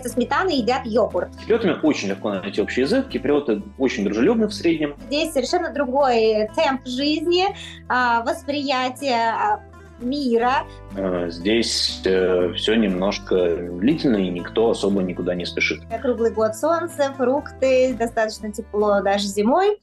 вместо сметаны едят йогурт. С киприотами очень легко найти общий язык. Киприоты очень дружелюбны в среднем. Здесь совершенно другой темп жизни, а, восприятие а, мира. Э, здесь э, все немножко длительно, и никто особо никуда не спешит. Круглый год солнце, фрукты, достаточно тепло даже зимой.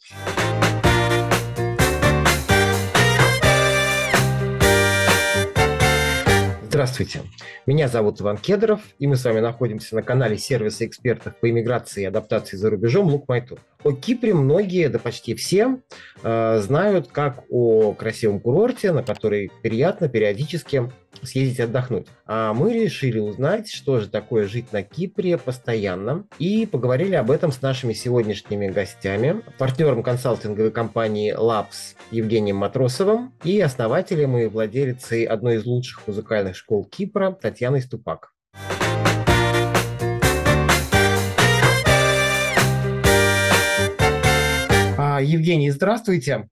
Здравствуйте, меня зовут Иван Кедров, и мы с вами находимся на канале сервиса экспертов по иммиграции и адаптации за рубежом «Лук Майтур». О Кипре многие, да почти все, э, знают как о красивом курорте, на который приятно периодически съездить отдохнуть. А мы решили узнать, что же такое жить на Кипре постоянно, и поговорили об этом с нашими сегодняшними гостями, партнером консалтинговой компании Labs Евгением Матросовым и основателем и владелицей одной из лучших музыкальных школ Кипра Татьяной Ступак. А, Евгений, здравствуйте.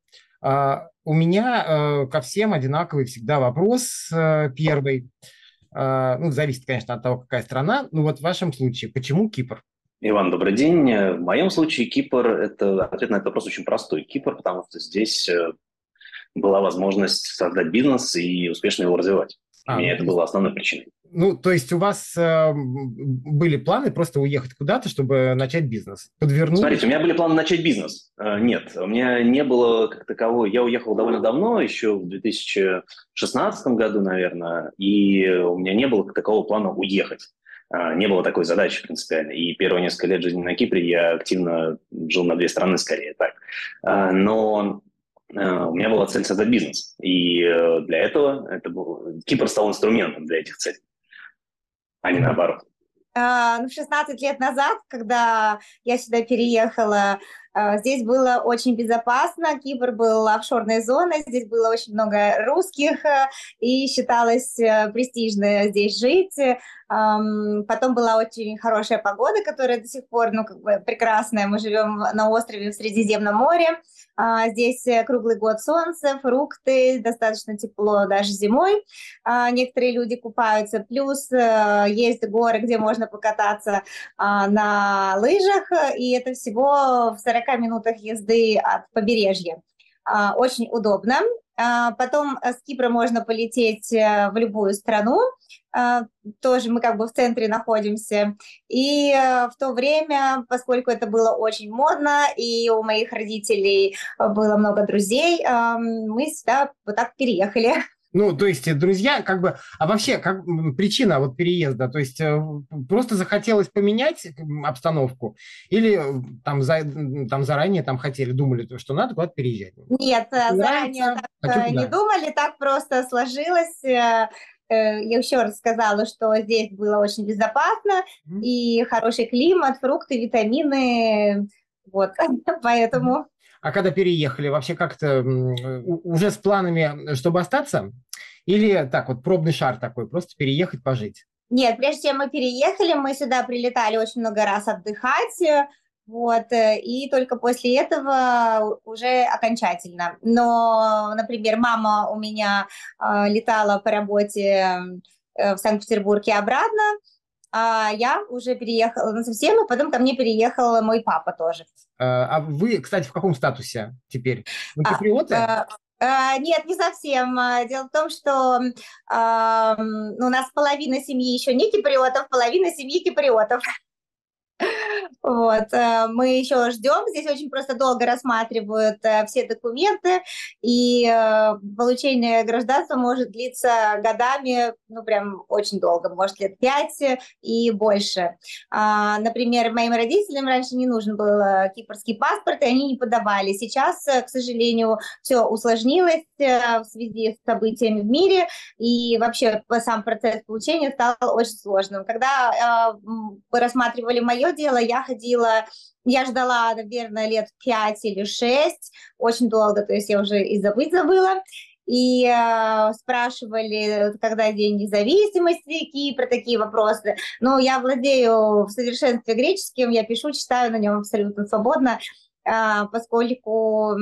У меня э, ко всем одинаковый всегда вопрос э, первый. А, ну, зависит, конечно, от того, какая страна. Ну вот в вашем случае, почему Кипр? Иван, добрый день. В моем случае Кипр – это ответ на этот вопрос очень простой. Кипр, потому что здесь э, была возможность создать бизнес и успешно его развивать. А, Для меня это было основной причиной. Ну, то есть у вас э, были планы просто уехать куда-то, чтобы начать бизнес? Подвернуть? Смотрите, у меня были планы начать бизнес. Э, нет, у меня не было как такового. Я уехал довольно давно, еще в 2016 году, наверное, и у меня не было как такового плана уехать. Э, не было такой задачи принципиально. И первые несколько лет жизни на Кипре я активно жил на две страны, скорее так. Э, но у меня была цель создать бизнес. И для этого это был, Кипр стал инструментом для этих целей а не наоборот? Uh, ну, 16 лет назад, когда я сюда переехала, uh, здесь было очень безопасно, Кипр был офшорной зоной, здесь было очень много русских, uh, и считалось э, престижно здесь жить. Потом была очень хорошая погода, которая до сих пор ну, как бы прекрасная. Мы живем на острове в Средиземном море, а, здесь э, круглый год солнце, фрукты, достаточно тепло даже зимой. А, некоторые люди купаются. Плюс э, есть горы, где можно покататься а, на лыжах, и это всего в 40 минутах езды от побережья. Очень удобно. Потом с Кипра можно полететь э, в любую страну. А, тоже мы как бы в центре находимся. И э, в то время, поскольку это было очень модно, и у моих родителей было много друзей, мы сюда вот так переехали. Ну, то есть, друзья, как бы, а вообще, как причина вот переезда, то есть, э, просто захотелось поменять обстановку или э, там, за, там заранее там хотели, думали, что надо куда-то переезжать? Нет, заранее так не думали, так просто сложилось Э, я еще раз сказала, что здесь было очень безопасно mm-hmm. и хороший климат, фрукты, витамины, вот, поэтому. А когда переехали, вообще как-то уже с планами, чтобы остаться? Или так вот пробный шар такой, просто переехать, пожить? Нет, прежде чем мы переехали, мы сюда прилетали очень много раз отдыхать, вот, э, и только после этого уже окончательно. Но, например, мама у меня э, летала по работе э, в Санкт-Петербург и обратно, а я уже переехала на совсем, и потом ко мне переехал мой папа тоже. Э, а вы, кстати, в каком статусе теперь? Вы киприоты? А, а, нет, не совсем. Дело в том, что э, у нас половина семьи еще не киприотов, половина семьи киприотов. Вот, э, мы еще ждем, здесь очень просто долго рассматривают э, все документы, и э, получение гражданства может длиться годами, ну, прям очень долго, может, лет пять и больше. А, например, моим родителям раньше не нужен был кипрский паспорт, и они не подавали. Сейчас, к сожалению, все усложнилось в связи с событиями в мире, и вообще сам процесс получения стал очень сложным. Когда вы рассматривали мое дело, я ходила, я ждала, наверное, лет пять или шесть, очень долго, то есть я уже и забыть забыла. И э, спрашивали, когда день независимости Кипра, такие вопросы. Но я владею в совершенстве греческим, я пишу, читаю на нем абсолютно свободно, э, поскольку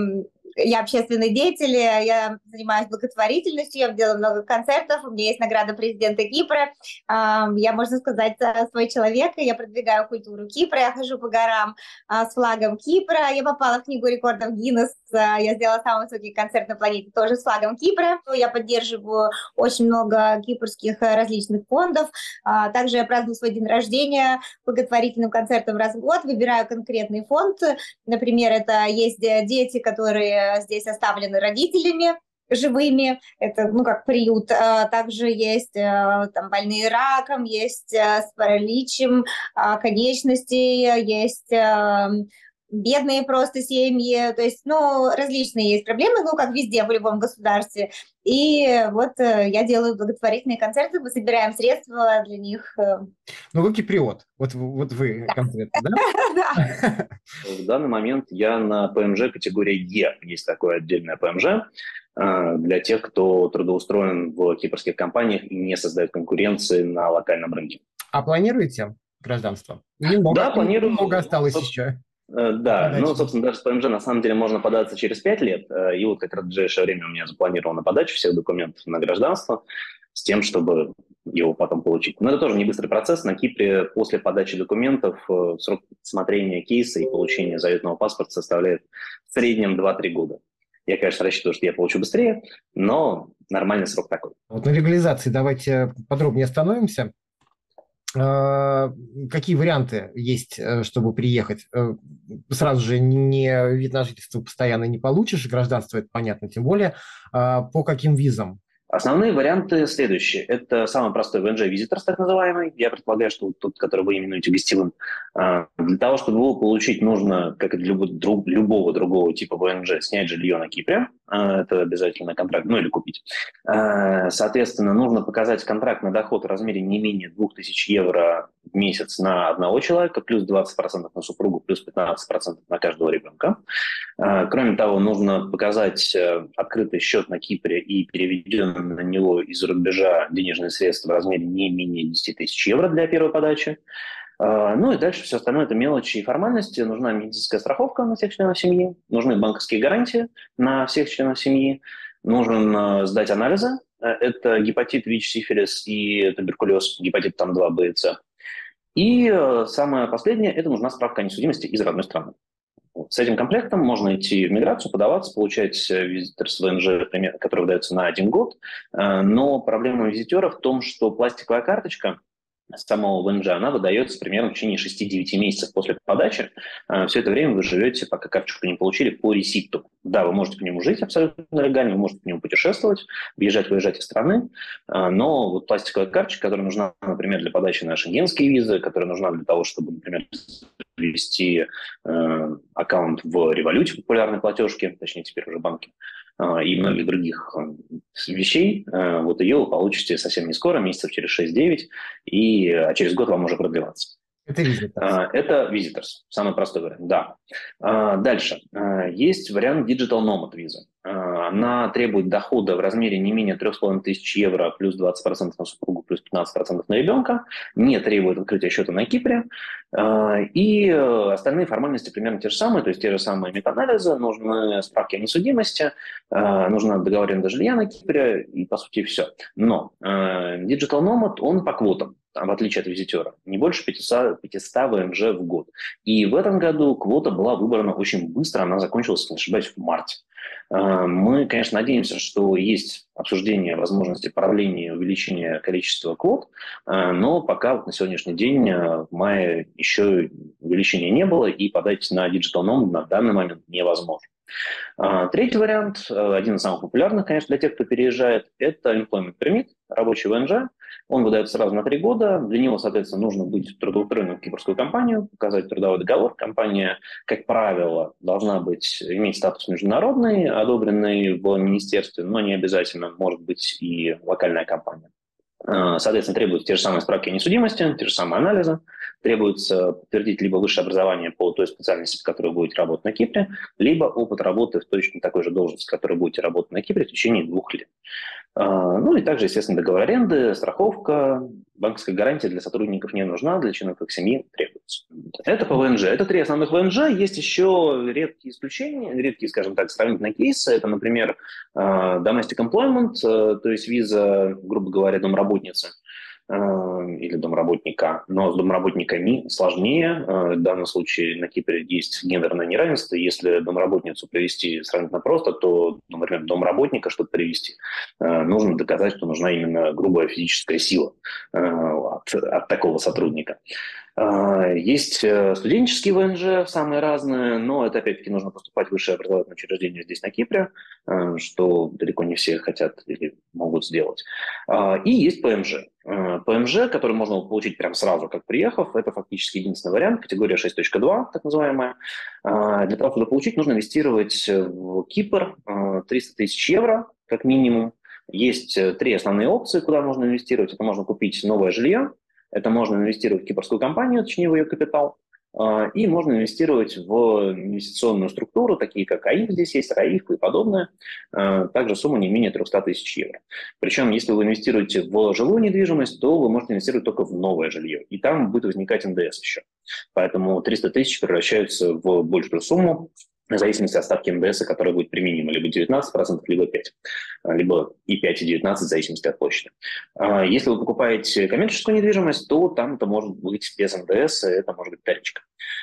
я общественный деятель, я занимаюсь благотворительностью, я делаю много концертов, у меня есть награда президента Кипра. Я, можно сказать, свой человек, я продвигаю культуру Кипра, я хожу по горам а, с флагом Кипра, я попала в книгу рекордов Гиннес, я сделала самый высокий концерт на планете тоже с флагом Кипра. Я поддерживаю очень много кипрских различных фондов. А, также я праздную свой день рождения благотворительным концертом раз в год, выбираю конкретный фонд. Например, это есть дети, которые здесь оставлены родителями, живыми, это, ну, как приют. А, также есть а, там больные раком, есть с параличем конечностей, есть бедные просто семьи, то есть, ну, различные есть проблемы, ну, как везде, в любом государстве. И вот э, я делаю благотворительные концерты, мы собираем средства для них. Э. Ну, вы киприот, вот, вот вы да. конкретно, да? Да. В данный момент я на ПМЖ категории Е, есть такое отдельное ПМЖ, э, для тех, кто трудоустроен в кипрских компаниях и не создает конкуренции на локальном рынке. А планируете гражданство? Немного, да, планирую. Много осталось еще. Э, да, ну, собственно, даже с ПМЖ на самом деле можно податься через 5 лет, э, и вот как раз в ближайшее время у меня запланирована подача всех документов на гражданство с тем, чтобы его потом получить. Но это тоже не быстрый процесс. На Кипре после подачи документов э, срок смотрения кейса и получения заветного паспорта составляет в среднем 2-3 года. Я, конечно, рассчитываю, что я получу быстрее, но нормальный срок такой. Вот на легализации давайте подробнее остановимся. А, какие варианты есть, э, чтобы приехать? Э, сразу же не вид на жительство постоянно не получишь, гражданство это понятно, тем более а, по каким визам? Основные варианты следующие. Это самый простой VNG Visitors, так называемый. Я предполагаю, что тот, который вы именуете гостевым. А, для того, чтобы его получить, нужно, как и для любого другого типа VNG, снять жилье на Кипре. А, это обязательно контракт, ну или купить. А, соответственно, нужно показать контракт на доход в размере не менее 2000 евро месяц на одного человека, плюс 20% на супругу, плюс 15% на каждого ребенка. Кроме того, нужно показать э, открытый счет на Кипре и переведенный на него из-за рубежа денежные средства в размере не менее 10 тысяч евро для первой подачи. А, ну и дальше все остальное – это мелочи и формальности. Нужна медицинская страховка на всех членов семьи, нужны банковские гарантии на всех членов семьи, нужно сдать анализы. Э, это гепатит, ВИЧ, сифилис и туберкулез, гепатит там 2, Б и С. И э, самое последнее – это нужна справка о несудимости из родной страны. С этим комплектом можно идти в миграцию, подаваться, получать э, визитор с ВНЖ, который выдается на один год. Э, но проблема визитера в том, что пластиковая карточка самого ВНЖ, она выдается примерно в течение 6-9 месяцев после подачи. Все это время вы живете, пока карточку не получили, по ресипту. Да, вы можете по нему жить абсолютно легально, вы можете по нему путешествовать, въезжать, выезжать из страны, но вот пластиковая карточка, которая нужна, например, для подачи на шенгенские визы, которая нужна для того, чтобы, например, ввести э, аккаунт в революте популярной платежки, точнее теперь уже банки, э, и многих других э, вещей, э, вот ее вы получите совсем не скоро, месяцев через 6-9, и а через год вам уже продлеваться. Это Visitors. А, это Visitors, самый простой вариант, да. А, дальше. А, есть вариант Digital Nomad виза. Она требует дохода в размере не менее 3500 евро плюс 20% на супругу плюс 15% на ребенка, не требует открытия счета на Кипре. И остальные формальности примерно те же самые, то есть те же самые метаанализы, нужны справки о несудимости, нужна договоренность жилья на Кипре и, по сути, все. Но Digital Nomad, он по квотам в отличие от визитера, не больше 500, 500 ВНЖ в год. И в этом году квота была выбрана очень быстро, она закончилась, не ошибаюсь, в марте. А, мы, конечно, надеемся, что есть обсуждение возможности продления увеличения количества квот, а, но пока вот на сегодняшний день, а, в мае, еще увеличения не было, и подать на Digital Nom на данный момент невозможно. Третий вариант, один из самых популярных, конечно, для тех, кто переезжает, это employment permit, рабочий ВНЖ. Он выдается сразу на три года. Для него, соответственно, нужно быть трудоустроенным в кипрскую компанию, показать трудовой договор. Компания, как правило, должна быть, иметь статус международный, одобренный в министерстве, но не обязательно может быть и локальная компания. А, соответственно, требуются те же самые справки о несудимости, те же самые анализы. Требуется подтвердить либо высшее образование по той специальности, в которой вы будете работать на Кипре, либо опыт работы в точно такой же должности, в которой будете работать на Кипре в течение двух лет. Ну и также, естественно, договор аренды, страховка, банковская гарантия для сотрудников не нужна, для членов их семьи требуется. Это по ВНЖ. Это три основных ВНЖ. Есть еще редкие исключения, редкие, скажем так, сравнительные кейсы. Это, например, domestic employment, то есть виза, грубо говоря, домработницы – Э, или домработника. Но с домработниками сложнее. Э, в данном случае на Кипре есть гендерное неравенство. Если домработницу привести сравнительно просто, то, например, домработника, чтобы привести, э, нужно доказать, что нужна именно грубая физическая сила от, от такого сотрудника. Есть студенческие ВНЖ, самые разные, но это опять-таки нужно поступать в высшее образовательное учреждение здесь, на Кипре, что далеко не все хотят или могут сделать. И есть ПМЖ. Э, ПМЖ, который можно получить прямо сразу, как приехав, это фактически единственный вариант, категория 6.2, так называемая. Э, для того, чтобы получить, нужно инвестировать в Кипр 300 э, тысяч евро, как минимум. Есть три основные опции, куда можно инвестировать. Это можно купить новое жилье, это можно инвестировать в кипрскую компанию, точнее в ее капитал, а, и можно инвестировать в инвестиционную структуру, такие как АИФ здесь есть, РАИФ и подобное. А, также сумма не менее 300 тысяч евро. Причем, если вы инвестируете в жилую недвижимость, то вы можете инвестировать только в новое жилье. И там будет возникать НДС еще. Поэтому 300 тысяч превращаются в большую сумму, в зависимости от ставки НДС, которая будет применима либо 19%, либо 5%, а, либо и 5, и 19, в зависимости от площади. А, если вы покупаете коммерческую недвижимость, то там это может быть без НДС, это может быть вторичка.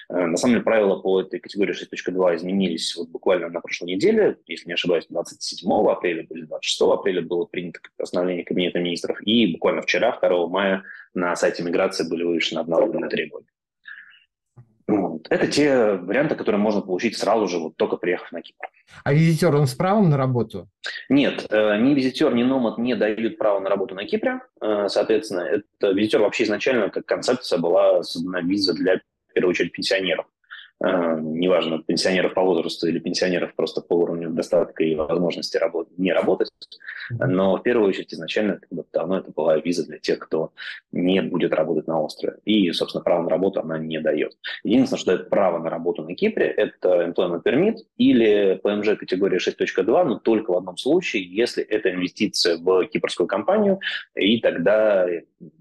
А, на самом деле правила по этой категории 6.2 изменились вот буквально на прошлой неделе, если не ошибаюсь, 27 апреля или 26 апреля было принято постановление Кабинета министров, и буквально вчера, 2 мая, на сайте миграции были вывешены обновленные требования. Вот. Это те варианты, которые можно получить сразу же, вот только приехав на Кипр. А визитер, он с правом на работу? Нет, э, ни визитер, ни номад не дают право на работу на Кипре. Э, соответственно, это визитер вообще изначально как концепция была создана виза для, в первую очередь, пенсионеров. Э, неважно, пенсионеров по возрасту или пенсионеров просто по уровню достатка и возможности работать, не работать. Но в первую очередь изначально когда давно это была виза для тех, кто не будет работать на острове. И, собственно, право на работу она не дает. Единственное, что это право на работу на Кипре, это employment permit или PMG категория 6.2, но только в одном случае, если это инвестиция в кипрскую компанию, и тогда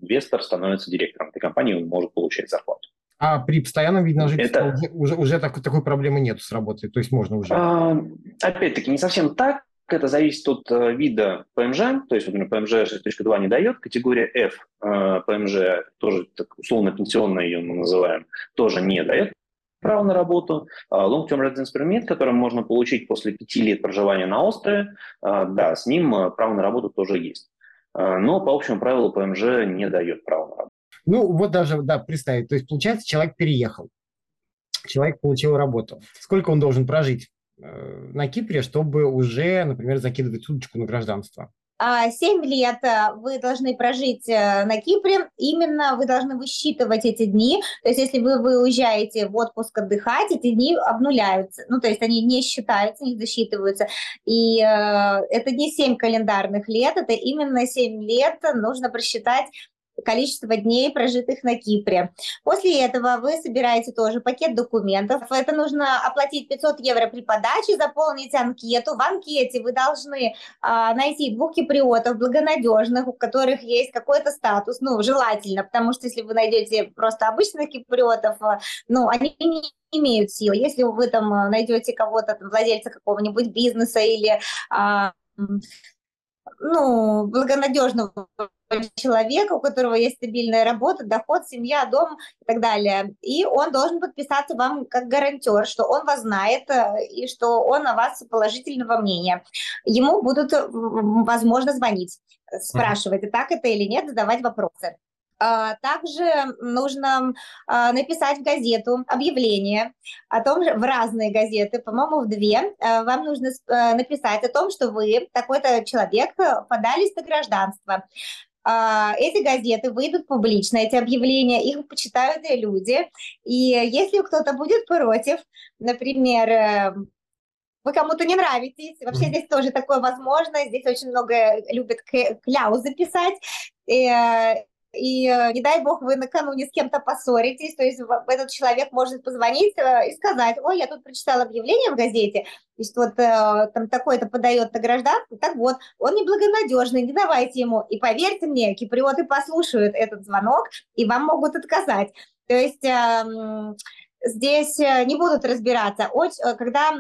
инвестор становится директором этой компании, он может получать зарплату. А при постоянном виде на жительство это... уже, уже, уже такой, такой проблемы нет с работой, то есть можно уже? А, опять-таки, не совсем так. Это зависит от uh, вида ПМЖ, то есть, например, ПМЖ 6.2 не дает, категория F uh, ПМЖ, тоже так, условно пенсионная ее мы называем, тоже не дает право на работу. Uh, long-term residence permit, который можно получить после пяти лет проживания на острове, да, с ним право на работу тоже есть. Но по общему правилу ПМЖ не дает право на работу. Ну, вот даже, да, представить. То есть, получается, человек переехал. Человек получил работу. Сколько он должен прожить э, на Кипре, чтобы уже, например, закидывать удочку на гражданство? А, семь лет э, вы должны прожить э, на Кипре, именно вы должны высчитывать эти дни, то есть если вы, вы уезжаете в отпуск отдыхать, эти дни обнуляются, ну то есть они не считаются, не засчитываются, и э, это не семь календарных лет, это именно семь лет нужно просчитать количество дней, прожитых на Кипре. После этого вы собираете тоже пакет документов. Это нужно оплатить 500 евро при подаче, заполнить анкету. В анкете вы должны а, найти двух киприотов благонадежных, у которых есть какой-то статус, ну, желательно, потому что если вы найдете просто обычных киприотов, а, ну, они не имеют силы. Если вы там найдете кого-то, владельца какого-нибудь бизнеса или а, ну, благонадежного человека, у которого есть стабильная работа, доход, семья, дом и так далее. И он должен подписаться вам как гарантер, что он вас знает э, и что он о вас положительного мнения. Ему будут, возможно, звонить, спрашивать, и так это или нет, задавать вопросы. А, также нужно а, написать в газету объявление о том, в разные газеты, по-моему, в две. А, вам нужно написать о том, что вы, такой-то человек, подались на гражданство. Эти газеты выйдут публично, эти объявления, их почитают и люди. И если кто-то будет против, например, э, вы кому-то не нравитесь. Вообще здесь тоже такое возможно. Здесь очень много любят кляузы писать. И, э, и э, не дай бог вы накануне с кем-то поссоритесь, то есть этот человек может позвонить э, и сказать, ой, я тут прочитал объявление в газете, то есть вот э, там такой-то подает на гражданство, так вот, он неблагонадежный, не давайте ему. И поверьте мне, киприоты послушают этот звонок и вам могут отказать. То есть эм, здесь не будут разбираться. Когда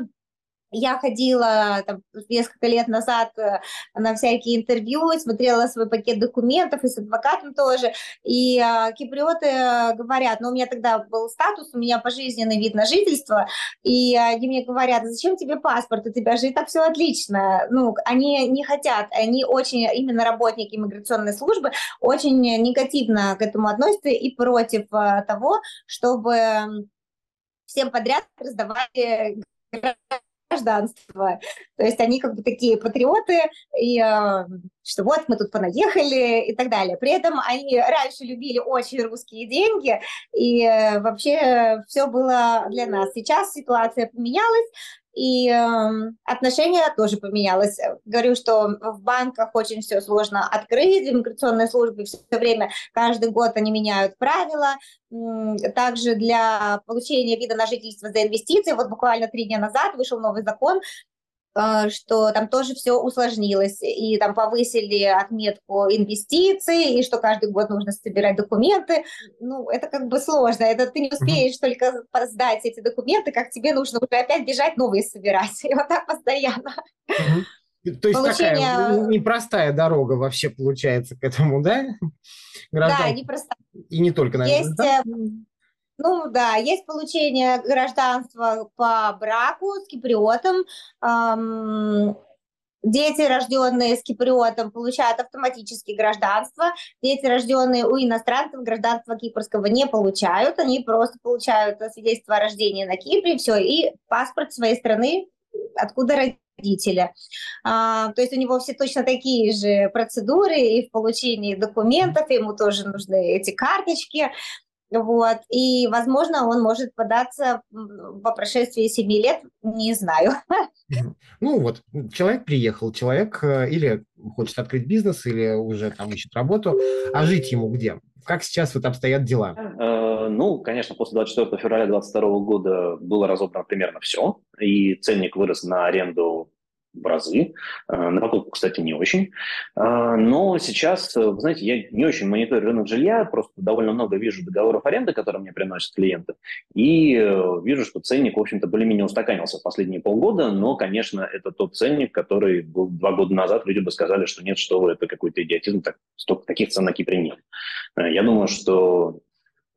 я ходила там, несколько лет назад э, на всякие интервью, смотрела свой пакет документов и с адвокатом тоже, и э, киприоты говорят, ну у меня тогда был статус, у меня пожизненный вид на жительство, и они мне говорят, зачем тебе паспорт, у тебя же и так все отлично. Ну, они не хотят, они очень, именно работники иммиграционной службы, очень негативно к этому относятся и против э, того, чтобы всем подряд раздавали гражданство. То есть они как бы такие патриоты, и э, что вот мы тут понаехали и так далее. При этом они раньше любили очень русские деньги, и э, вообще все было для нас. Сейчас ситуация поменялась, и э, отношение тоже поменялось. Говорю, что в банках очень все сложно открыть, в иммиграционной службе все время, каждый год они меняют правила. Также для получения вида на жительство за инвестиции, вот буквально три дня назад вышел новый закон, что там тоже все усложнилось, и там повысили отметку инвестиций, и что каждый год нужно собирать документы. Ну, это как бы сложно, это ты не успеешь mm-hmm. только сдать эти документы, как тебе нужно уже опять бежать новые собирать, и вот так постоянно. Mm-hmm. То есть Получение... такая непростая дорога вообще получается к этому, да? Граждан... Да, непростая. И не только, наверное, Есть... Да? Ну да, есть получение гражданства по браку с киприотом. Эм, дети, рожденные с киприотом, получают автоматически гражданство. Дети, рожденные у иностранцев, гражданства кипрского не получают. Они просто получают свидетельство о рождении на Кипре, все, и паспорт своей страны, откуда родители. А, то есть у него все точно такие же процедуры и в получении документов, ему тоже нужны эти карточки. Вот. И, возможно, он может податься по прошествии 7 лет, не знаю. Ну вот, человек приехал, человек э, или хочет открыть бизнес, или уже там ищет работу, а жить ему где? Как сейчас вот обстоят дела? Э, ну, конечно, после 24 февраля 2022 года было разобрано примерно все, и ценник вырос на аренду разы. Э, на покупку, кстати, не очень. Э, но сейчас, э, вы знаете, я не очень мониторю рынок жилья, просто довольно много вижу договоров аренды, которые мне приносят клиенты, и вижу, что ценник, в общем-то, более-менее устаканился в последние полгода, но, конечно, это тот ценник, который был два года назад, люди бы сказали, что нет, что вы, это какой-то идиотизм, так, столько таких цен на Кипре нет. Я думаю, что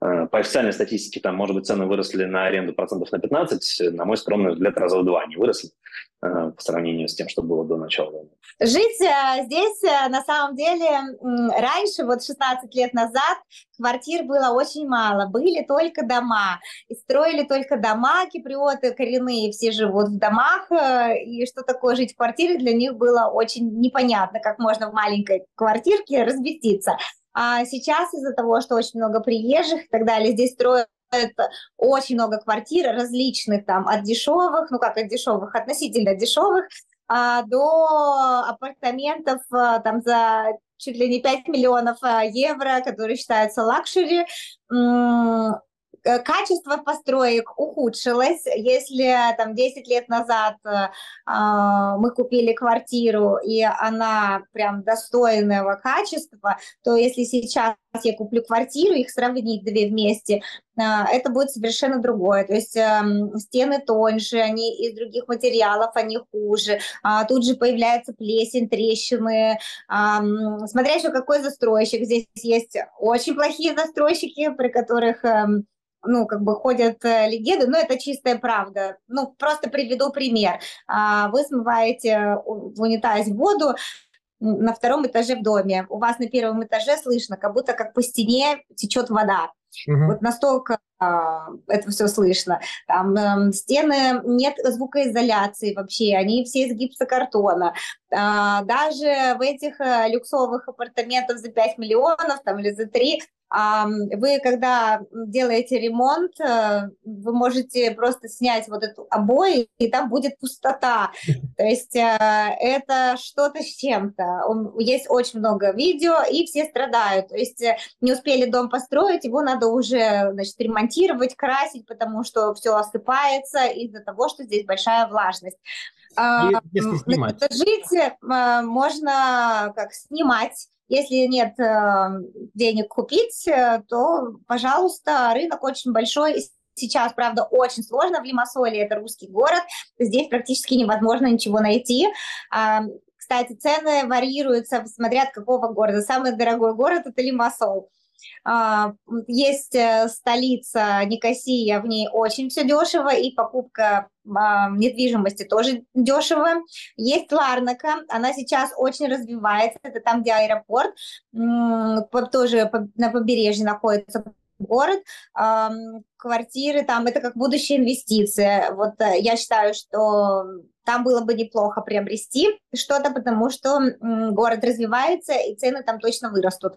по официальной статистике, там, может быть, цены выросли на аренду процентов на 15, на мой скромный взгляд, раза в два они выросли э, по сравнению с тем, что было до начала войны. Жить э, здесь, на самом деле, раньше, вот 16 лет назад, квартир было очень мало, были только дома, и строили только дома, киприоты коренные все живут в домах, и что такое жить в квартире для них было очень непонятно, как можно в маленькой квартирке разместиться. А сейчас из-за того, что очень много приезжих и так далее, здесь строят очень много квартир различных, там, от дешевых, ну как от дешевых, относительно дешевых, а, до апартаментов а, там за чуть ли не 5 миллионов а, евро, которые считаются luxury. Э, качество построек ухудшилось. Если там 10 лет назад э, а, мы купили квартиру, и она прям достойного качества, то если сейчас я куплю квартиру, их сравнить две вместе, э, это будет совершенно другое. То есть э, стены тоньше, они из других материалов, они хуже. А, тут же появляется плесень, трещины. А, смотря еще какой застройщик. Здесь есть очень плохие застройщики, при которых... Э, ну, как бы ходят э, легенды, но это чистая правда. Ну, просто приведу пример. А, вы смываете в унитазе воду, на втором этаже в доме. У вас на первом этаже слышно, как будто как по стене течет вода. Угу. Вот настолько а, это все слышно. Там э, стены нет звукоизоляции вообще, они все из гипсокартона. А, даже в этих а, люксовых апартаментах за 5 миллионов там, или за 3 Вы, когда делаете ремонт, э, вы можете просто снять вот эту обои, и там будет пустота. То есть э, это что-то с чем-то. Есть очень много видео, и все страдают. То есть э, не успели дом построить, его надо уже значит, ремонтировать, красить, потому что все осыпается из-за того, что здесь большая влажность. Если снимать. Жить можно как снимать если нет э, денег купить, э, то, пожалуйста, рынок очень большой. Сейчас, правда, очень сложно в Лимассоле, это русский город, здесь практически невозможно ничего найти. А, кстати, цены варьируются, смотря от какого города. Самый дорогой город – это Лимассол. А, есть э, столица Никосия, в ней очень все дешево, и покупка а, недвижимости тоже дешево. Есть Ларнака, она сейчас очень развивается, это там, где аэропорт, тоже на побережье находится город, квартиры там, это как будущая инвестиция. Вот э, я считаю, что там было бы неплохо приобрести что-то, потому что город развивается, и цены там точно вырастут.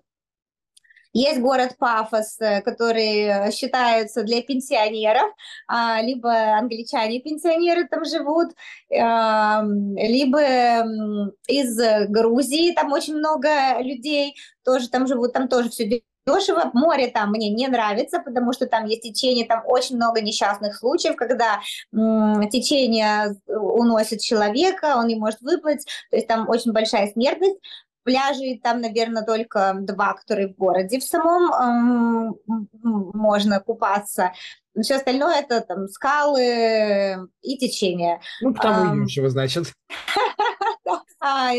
Есть город Пафос, э, который считается для пенсионеров, а, либо англичане-пенсионеры там живут, либо из Грузии, там очень много людей тоже там живут, там тоже все дешево. Море там мне не нравится, потому что там есть течение, там очень много несчастных случаев, когда течение уносит человека, он не может выплыть, то есть там очень большая смертность. Пляжей там, наверное, только два, которые в городе в самом можно купаться. Все остальное это там скалы и течение. Ну, потому а, дешево, значит. А,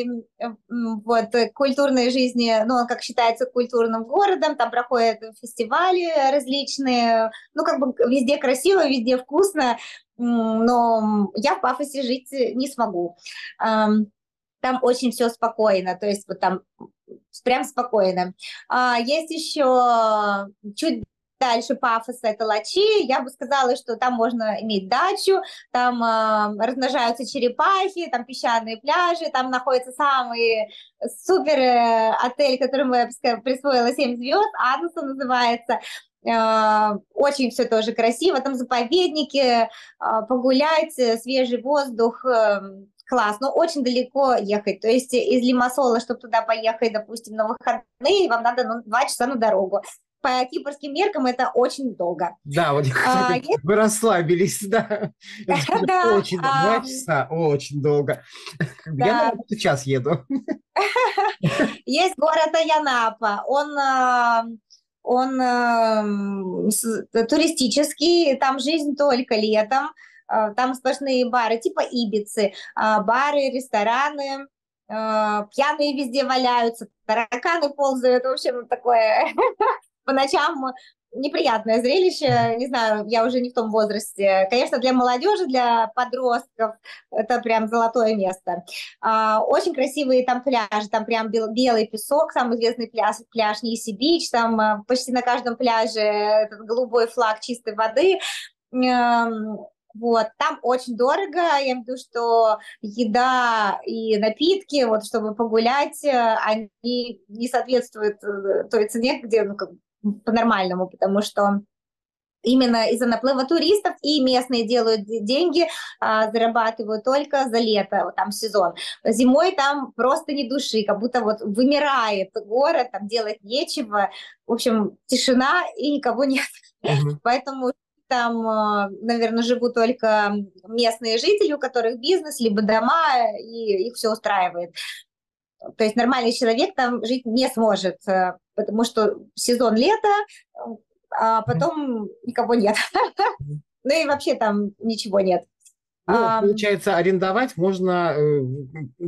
вот, культурной жизни, ну, как считается культурным городом, там проходят фестивали различные, ну, как бы везде красиво, везде вкусно, но я в Пафосе жить не смогу там очень все спокойно, то есть вот там прям спокойно. А, есть еще чуть дальше пафоса это Лачи, я бы сказала, что там можно иметь дачу, там э, размножаются черепахи, там песчаные пляжи, там находится самый супер э, отель, которому я присвоила 7 звезд, Аднса называется, э, очень все тоже красиво, там заповедники, э, погулять, свежий воздух, э, класс, но очень далеко ехать. То есть из Лимассола, чтобы туда поехать, допустим, на выходные, вам надо ну, два часа на дорогу. По кипрским меркам это очень долго. Да, вот а, вы расслабились, да. Очень, два часа, очень долго. Я на час еду. Есть город Аянапа, он а, он э, туристический, там жизнь только летом, а, там сплошные бары, типа Ибицы, а, бары, рестораны, а, пьяные везде валяются, тараканы ползают, в общем, такое по ночам неприятное зрелище, не знаю, я уже не в том возрасте. Конечно, для молодежи, для подростков это прям золотое место. Очень красивые там пляжи, там прям белый песок, самый известный пляж, пляж Ниси-Бич, там почти на каждом пляже этот голубой флаг чистой воды. Вот, там очень дорого, я имею в виду, что еда и напитки, вот, чтобы погулять, э, они не соответствуют э, той цене, где, ну, как, по-нормальному, потому что именно из-за наплыва туристов, и местные делают деньги, а, зарабатывают только за лето, вот там сезон. Зимой там просто не души, как будто вот вымирает город, там делать нечего. В общем, тишина и никого нет. Uh-huh. Поэтому там, а, наверное, живут только местные жители, у которых бизнес, либо дома, и их все устраивает. То есть нормальный человек там жить не сможет, э, потому что сезон лета, а потом никого нет. Ну и вообще там ничего нет. Ну, а, получается, арендовать можно э,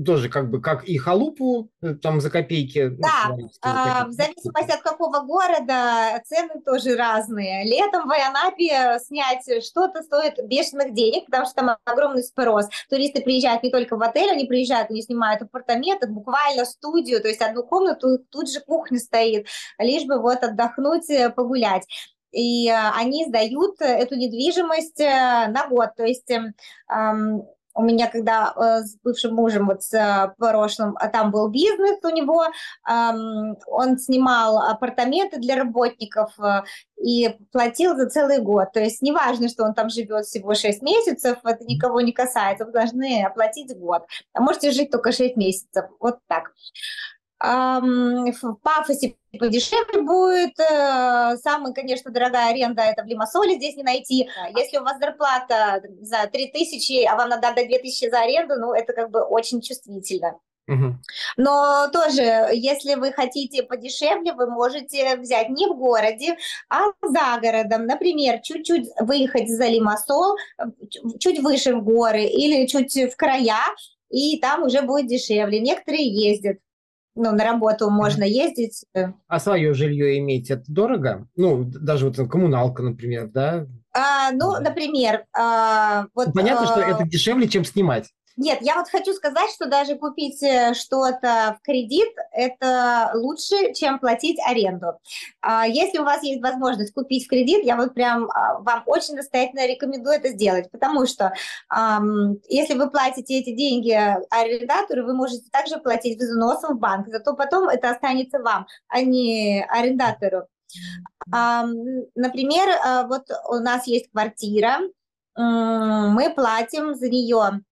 тоже как бы как и халупу э, там за копейки. Ну, да, ну, а, в зависимости от какого города цены тоже разные. Летом в Айанапе снять что-то стоит бешеных денег, потому что там огромный спрос. Туристы приезжают не только в отель, они приезжают, они снимают апартаменты, буквально студию, то есть одну комнату, тут же кухня стоит, лишь бы вот отдохнуть, э, погулять и э, они сдают эту недвижимость э, на год. То есть эм, у меня, когда э, с бывшим мужем вот с э, прошлым, а там был бизнес у него, э, он снимал апартаменты для работников э, и платил за целый год. То есть неважно, что он там живет всего 6 месяцев, это никого не касается, вы должны оплатить год. А можете жить только 6 месяцев. Вот так в Пафосе подешевле будет. Э, самая, конечно, дорогая аренда это в Лимассоле, здесь не найти. Если у вас зарплата за 3000, а вам надо отдать 2000 за аренду, ну, это как бы очень чувствительно. Но тоже, если вы хотите подешевле, вы можете взять не в городе, а за городом. Например, чуть-чуть выехать за Лимассол, чуть выше в горы или чуть в края, и там уже будет дешевле. Некоторые ездят ну, на работу можно ездить. А свое жилье иметь это дорого? Ну, даже вот коммуналка, например, да? А, ну, например, а, вот. Понятно, а, что это дешевле, чем снимать. Нет, я вот хочу сказать, что даже купить э, что-то в кредит – это лучше, чем платить аренду. А, если у вас есть возможность купить в кредит, я вот прям а, вам очень настоятельно рекомендую это сделать, потому что если вы платите эти деньги арендатору, вы можете также платить взносом в банк, зато потом это останется вам, а не арендатору. Например, а, вот у нас есть квартира, мы платим за нее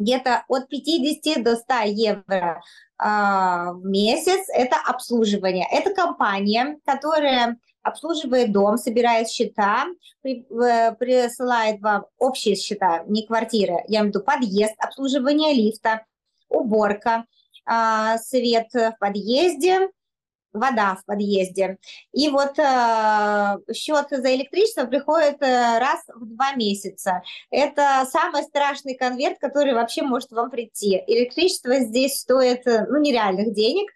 где-то от 50 до 100 евро а, в месяц. Это обслуживание. Это компания, которая обслуживает дом, собирает счета, при, э, присылает вам общие счета, не квартиры, я имею в виду подъезд, обслуживание лифта, уборка, а, свет в подъезде, вода в подъезде. И вот э, счет за электричество приходит э, раз в два месяца. Это самый страшный конверт, который вообще может вам прийти. Электричество здесь стоит э, ну, нереальных денег.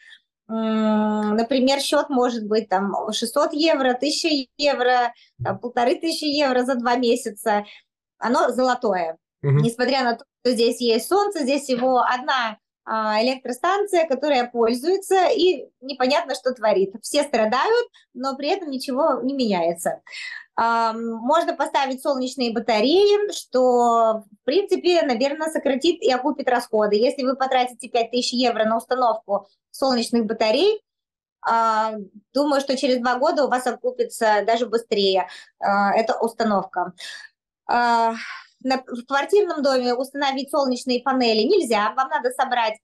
Например, счет может быть там 600 евро, 1000 евро, там, полторы тысячи евро за два месяца. Оно золотое. Угу. Несмотря на то, что здесь есть солнце, здесь всего одна электростанция, которая пользуется, и непонятно, что творит. Все страдают, но при этом ничего не меняется. Можно поставить солнечные батареи, что, в принципе, наверное, сократит и окупит расходы. Если вы потратите 5000 евро на установку солнечных батарей, а, думаю, что через два года у вас окупится даже быстрее а, эта установка в квартирном доме установить солнечные панели нельзя. Вам надо собрать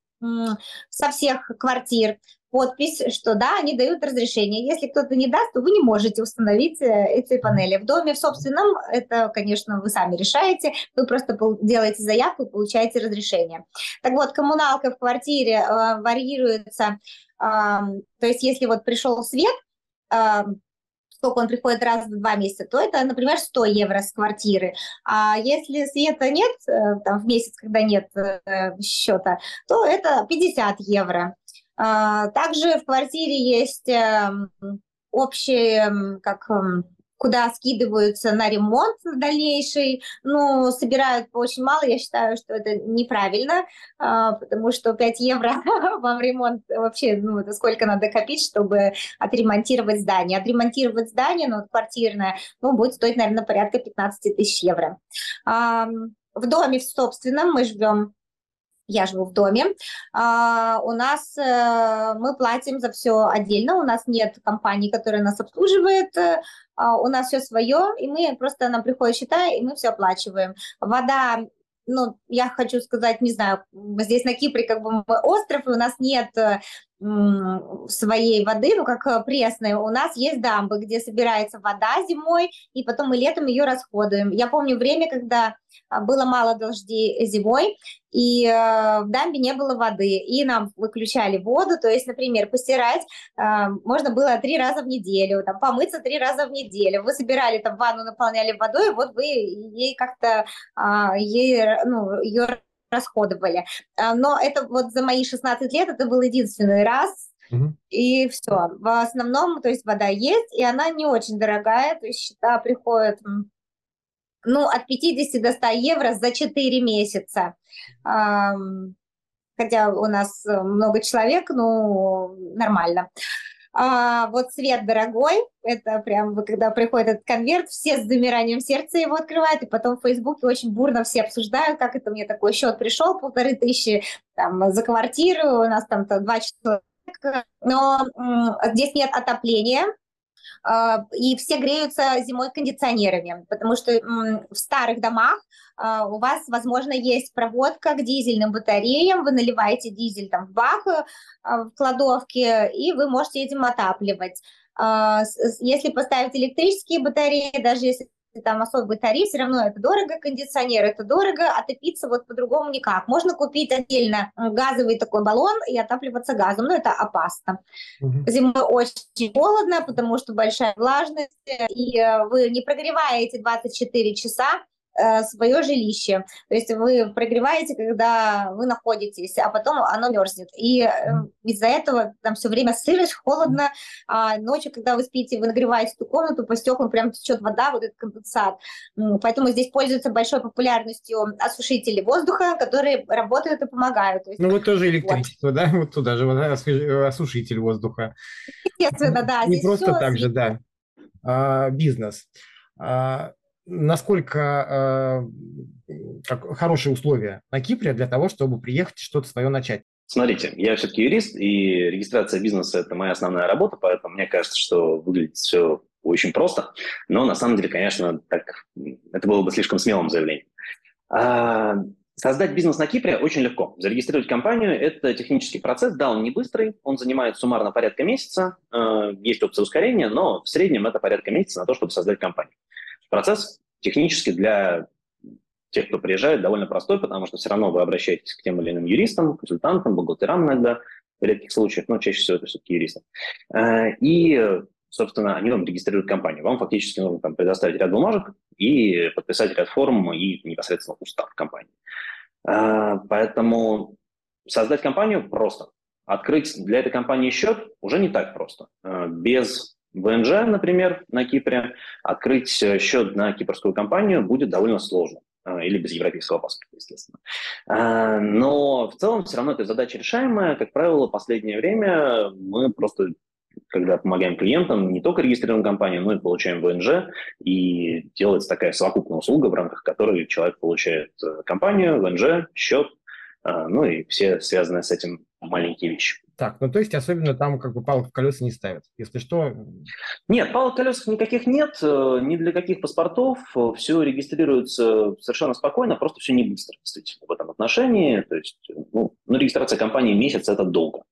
со всех квартир подпись, что да, они дают разрешение. Если кто-то не даст, то вы не можете установить э, эти панели. В доме в собственном, это, конечно, вы сами решаете, вы просто делаете заявку и получаете разрешение. Так вот, коммуналка в квартире э, варьируется, э, то есть если вот пришел свет, э, сколько он приходит раз в два месяца, то это, например, 100 евро с квартиры. А если света нет, э, там, в месяц, когда нет э, счета, то это 50 евро. А, также в квартире есть эм, общие, как эм, куда скидываются на ремонт дальнейший, но собирают очень мало, я считаю, что это неправильно, а, потому что 5 евро вам ремонт вообще, ну, это сколько надо копить, чтобы отремонтировать здание. Отремонтировать здание, ну, квартирное, ну, будет стоить, наверное, порядка 15 тысяч евро. В доме в собственном мы живем я живу в доме, а, у нас э, мы платим за все отдельно, у нас нет компании, которая нас обслуживает, а, у нас все свое, и мы просто нам приходят счета, и мы все оплачиваем. Вода ну, я хочу сказать, не знаю, здесь на Кипре как бы мы остров, и у нас нет э, своей воды, ну, как э, пресной. У нас есть дамбы, где собирается вода зимой, и потом мы летом ее расходуем. Я помню время, когда а, было мало дождей зимой, и э, в дамбе не было воды, и нам выключали воду, то есть, например, постирать э, можно было три раза в неделю, там, помыться три раза в неделю. Вы собирали там ванну, наполняли водой, вот вы ей как-то, э, ей, ну, ее расходовали. А, но это вот за мои 16 лет это был единственный раз, угу. и все. В основном, то есть вода есть, и она не очень дорогая, то есть счета приходят ну, от 50 до 100 евро за 4 месяца. Хотя у нас много человек, ну, нормально. А, вот цвет дорогой, это прям, когда приходит этот конверт, все с замиранием сердца его открывают, и потом в Фейсбуке очень бурно все обсуждают, как это мне такой счет пришел, полторы тысячи там, за квартиру, у нас там два человека, но здесь нет отопления, и все греются зимой кондиционерами, потому что в старых домах а, у вас, возможно, есть проводка к дизельным батареям, вы наливаете дизель там в бак а, в кладовке, и вы можете этим отапливать. Если поставить электрические батареи, даже если там особый тариф, все равно это дорого, кондиционер это дорого, а топиться вот по-другому никак. Можно купить отдельно газовый такой баллон и отапливаться газом, но это опасно. Угу. Зимой очень холодно, потому что большая влажность, и э, вы не прогреваете 24 часа, Э, свое жилище. То есть вы прогреваете, когда вы находитесь, а потом оно мерзнет. И э, из-за этого там все время сырость, холодно, а ночью, когда вы спите, вы нагреваете эту комнату, по стеклам прям течет вода, вот этот конденсат. Поэтому здесь пользуются большой популярностью осушители воздуха, которые работают и помогают. есть, ну вот тоже электричество, вот. да? Вот туда же вот, осушитель воздуха. Естественно, да. Не просто так же, да. А, бизнес. А, насколько э, хорошие условия на Кипре для того, чтобы приехать что-то свое начать? Смотрите, я все-таки юрист, и регистрация бизнеса – это моя основная работа, поэтому мне кажется, что выглядит все очень просто. Но на самом деле, конечно, так, это было бы слишком смелым заявлением. А, создать бизнес на Кипре очень легко. Зарегистрировать компанию – это технический процесс. Да, он не быстрый, он занимает суммарно порядка месяца. Э, есть опция ускорения, но в среднем это порядка месяца на то, чтобы создать компанию. Процесс технически для тех, кто приезжает, довольно простой, потому что все равно вы обращаетесь к тем или иным юристам, консультантам, бухгалтерам иногда, в редких случаях, но чаще всего это все-таки юристы. Э, и, собственно, они вам регистрируют компанию. Вам фактически нужно там, предоставить ряд бумажек и подписать ряд форм и непосредственно устав компании. Э, поэтому создать компанию просто. Открыть для этой компании счет уже не так просто. Э, без ВНЖ, например, на Кипре, открыть э, счет на кипрскую компанию будет довольно сложно э, или без европейского паспорта, естественно. Э, но в целом все равно эта задача решаемая. Как правило, в последнее время мы просто, когда помогаем клиентам, не только регистрируем компанию, но и получаем ВНЖ, и делается такая совокупная услуга, в рамках которой человек получает компанию, ВНЖ, счет, ну и все связанные с этим маленькие вещи. Так, ну то есть особенно там как бы палок в колеса не ставят. Если что... Нет, палок в колесах никаких нет, э, ни для каких паспортов. Э, все регистрируется совершенно спокойно, просто все не быстро, действительно, в этом отношении. То есть, ну, ну регистрация компании месяц – это долго.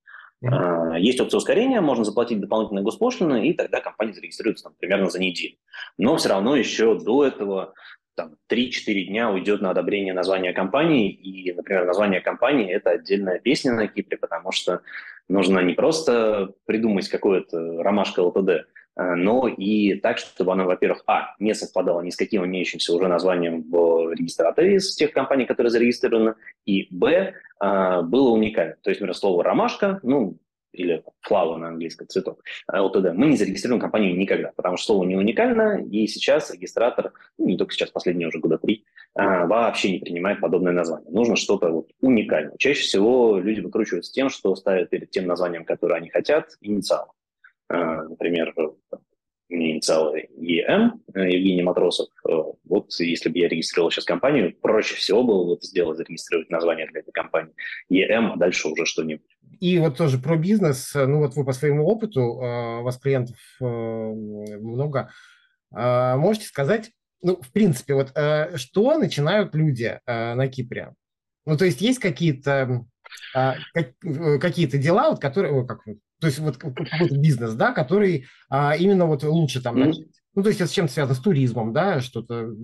Uh-huh. Есть опция ускорения, можно заплатить дополнительные госпошлины, и тогда компания зарегистрируется там, примерно за неделю. Но все равно еще до этого там, 3-4 дня уйдет на одобрение названия компании, и, например, название компании – это отдельная песня на Кипре, потому что нужно не просто придумать какое-то ромашка ЛТД, а, но и так, чтобы она, во-первых, а, не совпадала ни с каким имеющимся уже названием в регистраторе из тех компаний, которые зарегистрированы, и, б, а, было уникально. То есть, например, слово «ромашка», ну, или flower на английском, цветок, LTD, мы не зарегистрируем компанию никогда, потому что слово не уникально, и сейчас регистратор, ну, не только сейчас, последние уже года три, а, вообще не принимает подобное название. Нужно что-то вот уникальное. Чаще всего люди выкручиваются тем, что ставят перед тем названием, которое они хотят, инициал. А, например, инициалы ЕМ, э, Евгений Матросов. Э, вот если бы я регистрировал сейчас компанию, проще всего было вот сделать, зарегистрировать название для этой компании ЕМ, а дальше уже что-нибудь. И вот тоже про бизнес. Ну вот вы по своему опыту, э, у вас клиентов много, можете сказать, ну, в принципе, вот что начинают люди на Кипре? Ну, то есть есть какие-то какие-то дела, вот, которые, как, то есть вот какой-то бизнес, да, который а, именно вот лучше там начать. Ну, то есть это с чем-то связано, с туризмом, да, что-то?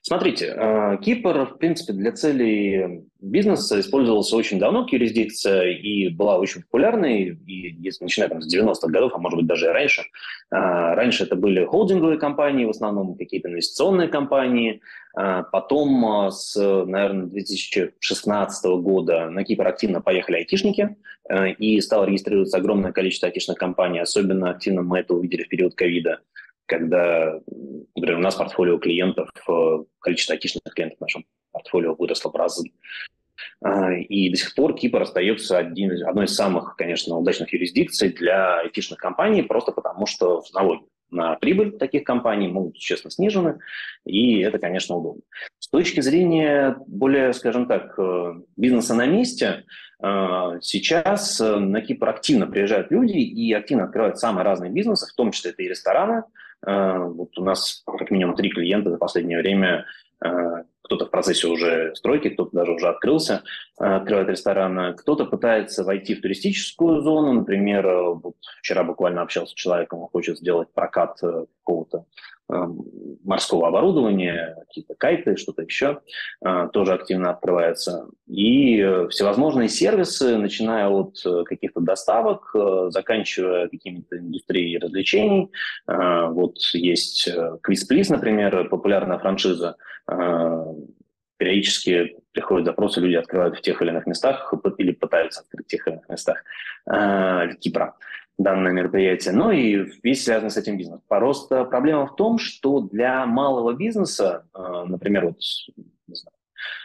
Смотрите, а, Кипр, в принципе, для целей бизнеса использовался очень давно, юрисдикция, и была очень популярной, и если начиная там, с 90-х годов, а может быть даже и раньше. А, раньше это были холдинговые компании, в основном какие-то инвестиционные компании, а, Потом с, наверное, 2016 года на Кипр активно поехали айтишники, и стало регистрироваться огромное количество айтишных компаний. Особенно активно мы это увидели в период ковида когда, например, у нас портфолио клиентов, э, количество айтишных клиентов в нашем портфолио выросло в разы. И до сих пор Кипр остается один, одной из самых, конечно, удачных юрисдикций для айтишных компаний, просто потому что налоги на прибыль таких компаний могут честно снижены, и это, конечно, удобно. С точки зрения более, скажем так, э, бизнеса на месте, э, сейчас на Кипр активно приезжают люди и активно открывают самые разные бизнесы, в том числе это и рестораны. Вот у нас как минимум три клиента за последнее время кто-то в процессе уже стройки, кто-то даже уже открылся, э, открывает ресторан, кто-то пытается войти в туристическую зону, например, э, вот вчера буквально общался с человеком, он хочет сделать прокат э, какого-то эм, морского оборудования, какие-то кайты, что-то еще, тоже активно открывается. И всевозможные сервисы, начиная от каких-то доставок, заканчивая какими-то индустрией развлечений. Вот есть Quiz Please, например, популярная франшиза, периодически приходят запросы, люди открывают в тех или иных местах или пытаются открыть в тех или иных местах э, Кипра данное мероприятие. Ну и весь связан с этим бизнес. Просто проблема в том, что для малого бизнеса, э, например, вот, не знаю,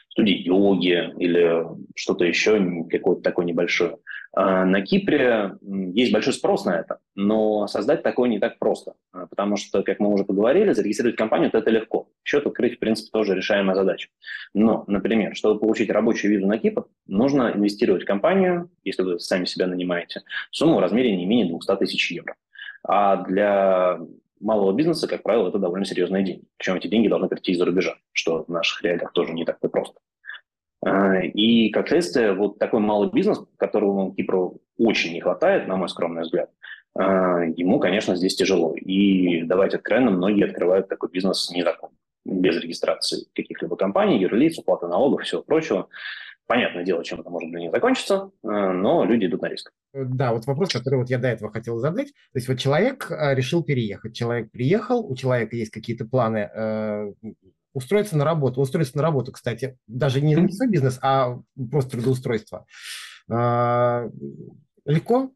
студии йоги или что-то еще, какое-то такое небольшое, на Кипре есть большой спрос на это, но создать такое не так просто, а, потому что, как мы уже поговорили, зарегистрировать компанию – это легко. Счет открыть, в принципе, тоже решаемая задача. Но, например, чтобы получить рабочую визу на Кипр, нужно инвестировать в компанию, если вы сами себя нанимаете, сумму в размере не менее 200 тысяч евро. А для малого бизнеса, как правило, это довольно серьезные деньги. Причем эти деньги должны прийти из-за рубежа, что в наших реалиях тоже не так-то просто. А, и, как следствие, вот такой малый бизнес, которого Кипру очень не хватает, на мой скромный взгляд, а, ему, конечно, здесь тяжело. И давайте откровенно, многие открывают такой бизнес незаконно, без регистрации каких-либо компаний, юрлиц, уплаты налогов, всего прочего. Понятное дело, чем это может для них закончиться, а, но люди идут на риск. Да, вот вопрос, который вот я до этого хотел задать. То есть вот человек решил переехать, человек приехал, у человека есть какие-то планы э, устроиться на работу. Устроиться на работу, кстати, даже не на свой бизнес, а просто трудоустройство. А, легко?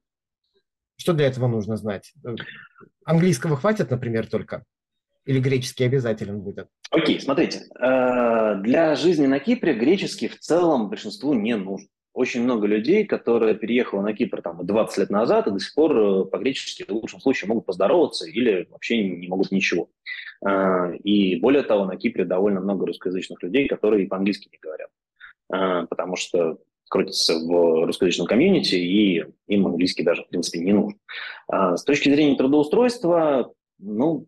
Что для этого нужно знать? Английского хватит, например, только? Или греческий обязателен будет? Окей, okay, смотрите. Э, для жизни на Кипре греческий в целом большинству не нужен очень много людей, которые переехали на Кипр там, 20 лет назад и до сих пор э, по-гречески в лучшем случае могут поздороваться или вообще не могут ничего. А, и более того, на Кипре довольно много русскоязычных людей, которые и по-английски не говорят, а, потому что крутятся в русскоязычном комьюнити, и им английский даже, в принципе, не нужен. А, с точки зрения трудоустройства, ну,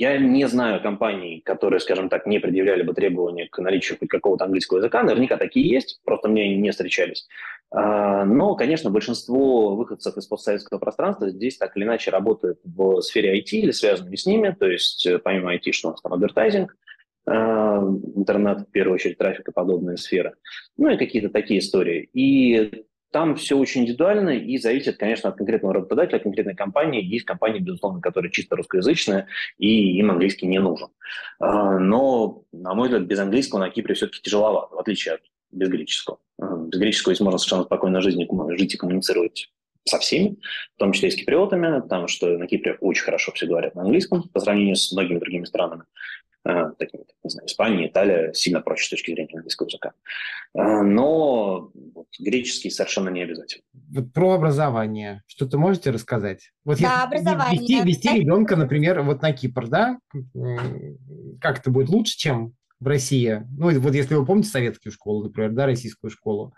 я не знаю компаний, которые, скажем так, не предъявляли бы требования к наличию хоть какого-то английского языка. Наверняка такие есть, просто мне не встречались. А, но, конечно, большинство выходцев из постсоветского пространства здесь так или иначе работают в сфере IT или связанными с ними. То есть э, помимо IT, что у нас там адвертайзинг, а, интернет, в первую очередь, трафик и подобные сферы. Ну и какие-то такие истории. И там все очень индивидуально и зависит, конечно, от конкретного работодателя, от конкретной компании. Есть компании, безусловно, которые чисто русскоязычные, и им английский не нужен. А, но, на мой взгляд, без английского на Кипре все-таки тяжеловато, в отличие от без греческого. А, без греческого здесь можно совершенно спокойно жить, жить и коммуницировать со всеми, в том числе и с киприотами, потому что на Кипре очень хорошо все говорят на английском по сравнению с многими другими странами. Э, такими, как, не знаю, Испания, Италия сильно проще с точки зрения английского языка. Э, но вот, греческий совершенно не обязательно. Вот про образование. Что-то можете рассказать? Вот да, образование. Вести, вести ребенка, например, вот на Кипр, да? Как это будет лучше, чем в России? Ну, вот если вы помните советскую школу, например, да, российскую школу.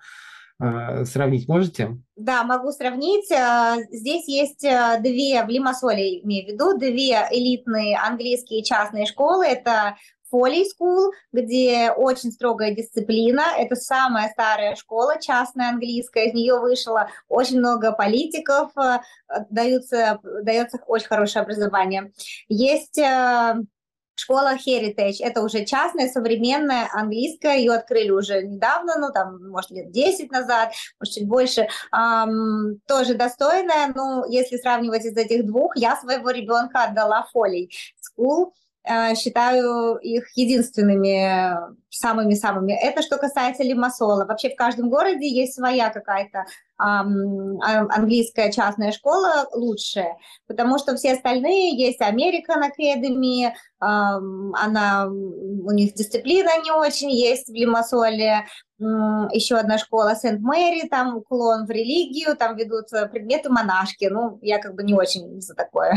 Э, сравнить можете? Да, могу сравнить. Э, здесь есть э, две, в Лимассоле имею в виду, две элитные английские частные школы. Это Foley School, где очень строгая дисциплина. Это самая старая школа частная английская. Из нее вышло очень много политиков, даются, дается очень хорошее образование. Есть Школа Heritage – это уже частная, современная, английская. Ее открыли уже недавно, ну, там, может, лет 10 назад, может, чуть больше. Эм, тоже достойная. Ну, если сравнивать из этих двух, я своего ребенка отдала Foley School. Э, считаю их единственными самыми-самыми. Это что касается Лимассола. Вообще в каждом городе есть своя какая-то эм, английская частная школа лучшая, потому что все остальные есть American Academy, эм, она, у них дисциплина не очень есть в Лимассоле, еще одна школа Сент-Мэри, там уклон в религию, там ведут предметы монашки. Ну, я как бы не очень за такое.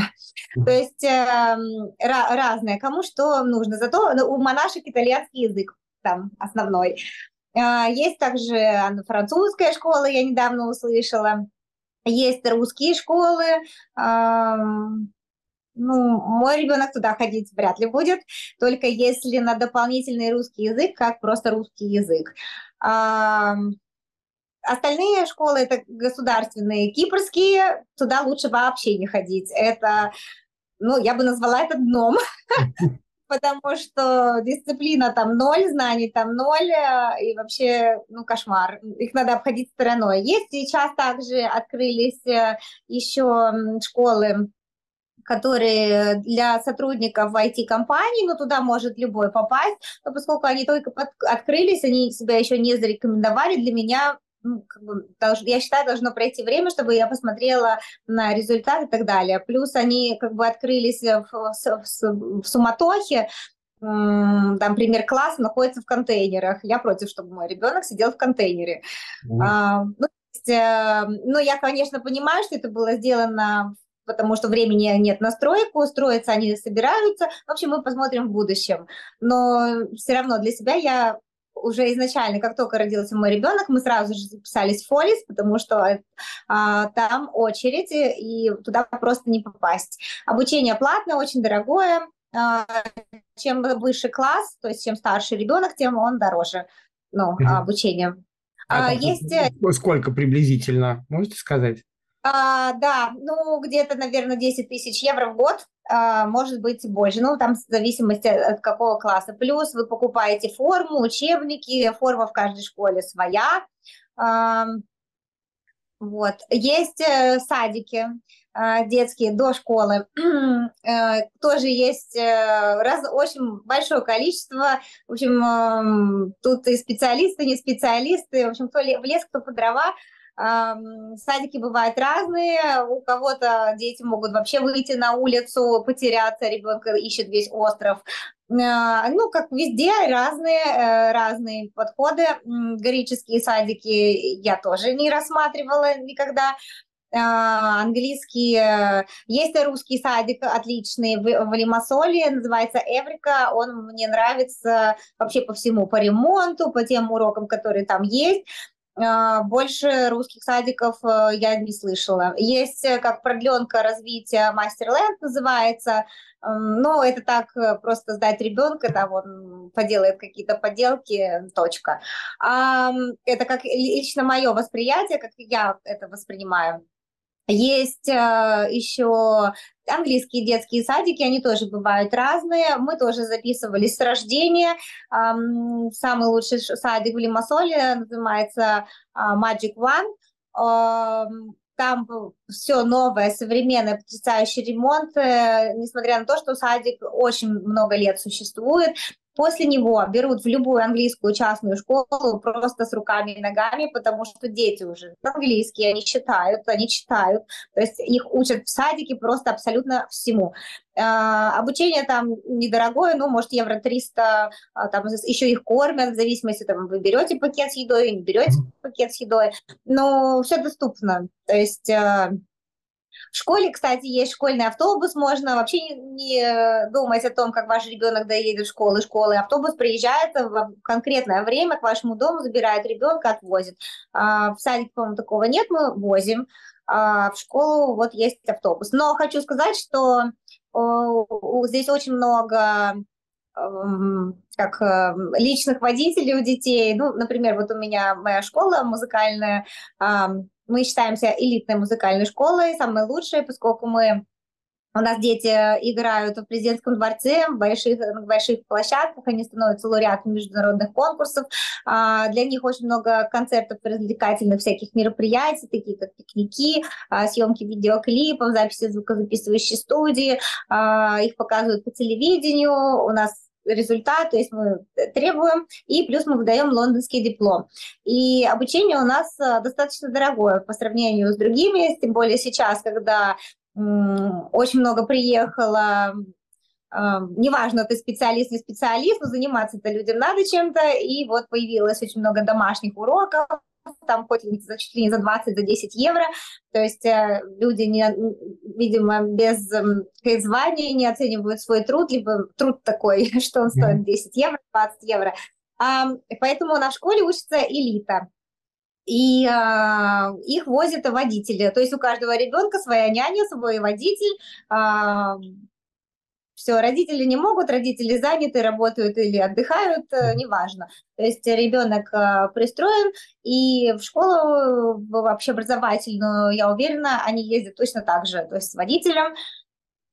То есть э, разное, кому что нужно. Зато ну, у монашек итальянский язык там основной. Э, есть также французская школа, я недавно услышала. Есть русские школы. Ну, мой ребенок туда ходить вряд ли будет, только если на дополнительный русский язык, как просто русский язык. Остальные школы это государственные, кипрские, туда лучше вообще не ходить. Это, ну, я бы назвала это дном, потому что дисциплина там ноль, знаний там ноль, э, и вообще, ну, кошмар. Их надо обходить стороной. Есть сейчас также открылись э, еще школы которые для сотрудников IT-компаний, ну, туда может любой попасть, но поскольку они только под, открылись, они себя еще не зарекомендовали, для меня ну, как бы, долж, я считаю, должно пройти время, чтобы я посмотрела на результат и так далее. Плюс они как бы открылись в, в, в, суматохе, там пример класса находится в контейнерах. Я против, чтобы мой ребенок сидел в контейнере. Mm-hmm. А, ну, есть, э, ну, я, конечно, понимаю, что это было сделано потому что времени нет на стройку, строиться они собираются. В общем, мы посмотрим в будущем. Но все равно для себя я уже изначально, как только родился мой ребенок, мы сразу же записались в Фолис, потому что а, там очередь, и туда просто не попасть. Обучение платное, очень дорогое. А, чем выше класс, то есть чем старше ребенок, тем он дороже, ну, mm-hmm. обучение. А, а есть... Сколько приблизительно, можете сказать? А, да, ну, где-то, наверное, 10 тысяч евро в год, а, может быть, больше. Ну, там в зависимости от какого класса. Плюс вы покупаете форму, учебники, форма в каждой школе своя. А, вот. Есть э, садики э, детские до школы. Э, тоже есть раз, очень большое количество. В общем, тут и специалисты, не специалисты. В общем, кто в лес, кто по дрова. Садики бывают разные, у кого-то дети могут вообще выйти на улицу, потеряться, ребенка ищет весь остров. А, ну, как везде, разные, э, разные подходы. Греческие садики я тоже не рассматривала никогда а, английский, э, есть русский садик отличный в, в Лимассоле, называется Эврика, он мне нравится вообще по всему, по ремонту, по тем урокам, которые там есть. А, больше русских садиков э, я не слышала. Есть э, как продленка развития Мастерленд называется, но это так э, просто сдать ребенка, там он поделает какие-то поделки, точка. Это как лично мое восприятие, как я это воспринимаю. Есть э, еще английские детские садики, они тоже бывают разные. Мы тоже записывались с рождения. Эм, самый лучший садик в Лимассоле называется э, Magic One. Эм, там все новое, современное, потрясающий ремонт, э, несмотря на то, что садик очень много лет существует. После него берут в любую английскую частную школу просто с руками и ногами, потому что дети уже английские, они читают, они читают, то есть их учат в садике просто абсолютно всему. А, обучение там недорогое, ну, может, евро 300, а, там еще их кормят, в зависимости, там, вы берете пакет с едой, не берете пакет с едой, но все доступно, то есть а, в школе, кстати, есть школьный автобус, можно вообще не, не думать о том, как ваш ребенок доедет в школу, школы. Автобус приезжает в конкретное время к вашему дому, забирает ребенка, отвозит. А, в садике, по-моему, такого нет, мы возим. А в школу вот есть автобус. Но хочу сказать, что здесь очень много как личных водителей у детей. Ну, например, вот у меня моя школа музыкальная, мы считаемся элитной музыкальной школой, самой лучшей, поскольку мы у нас дети играют в президентском дворце, в больших, на больших площадках, они становятся лауреатами международных конкурсов. А, для них очень много концертов развлекательных всяких мероприятий, такие как пикники, а, съемки видеоклипов, записи звукозаписывающей студии. А, их показывают по телевидению. У нас результат, то есть мы требуем, и плюс мы выдаем лондонский диплом. И обучение у нас э, достаточно дорогое по сравнению с другими, тем более сейчас, когда очень много приехало неважно, ты специалист не специалист, но заниматься-то людям надо чем-то, и вот появилось очень много домашних уроков, там хоть за чуть ли не за 20, за 10 евро, то есть э, люди, не, видимо, без э, звания не оценивают свой труд, либо труд такой, что он стоит 10 евро, 20 евро, а, поэтому на школе учится элита, и э, их возят водители. То есть у каждого ребенка своя няня, свой водитель. Э, все, родители не могут, родители заняты, работают или отдыхают, э, неважно. То есть ребенок э, пристроен, и в школу, в общеобразовательную, я уверена, они ездят точно так же, то есть с водителем.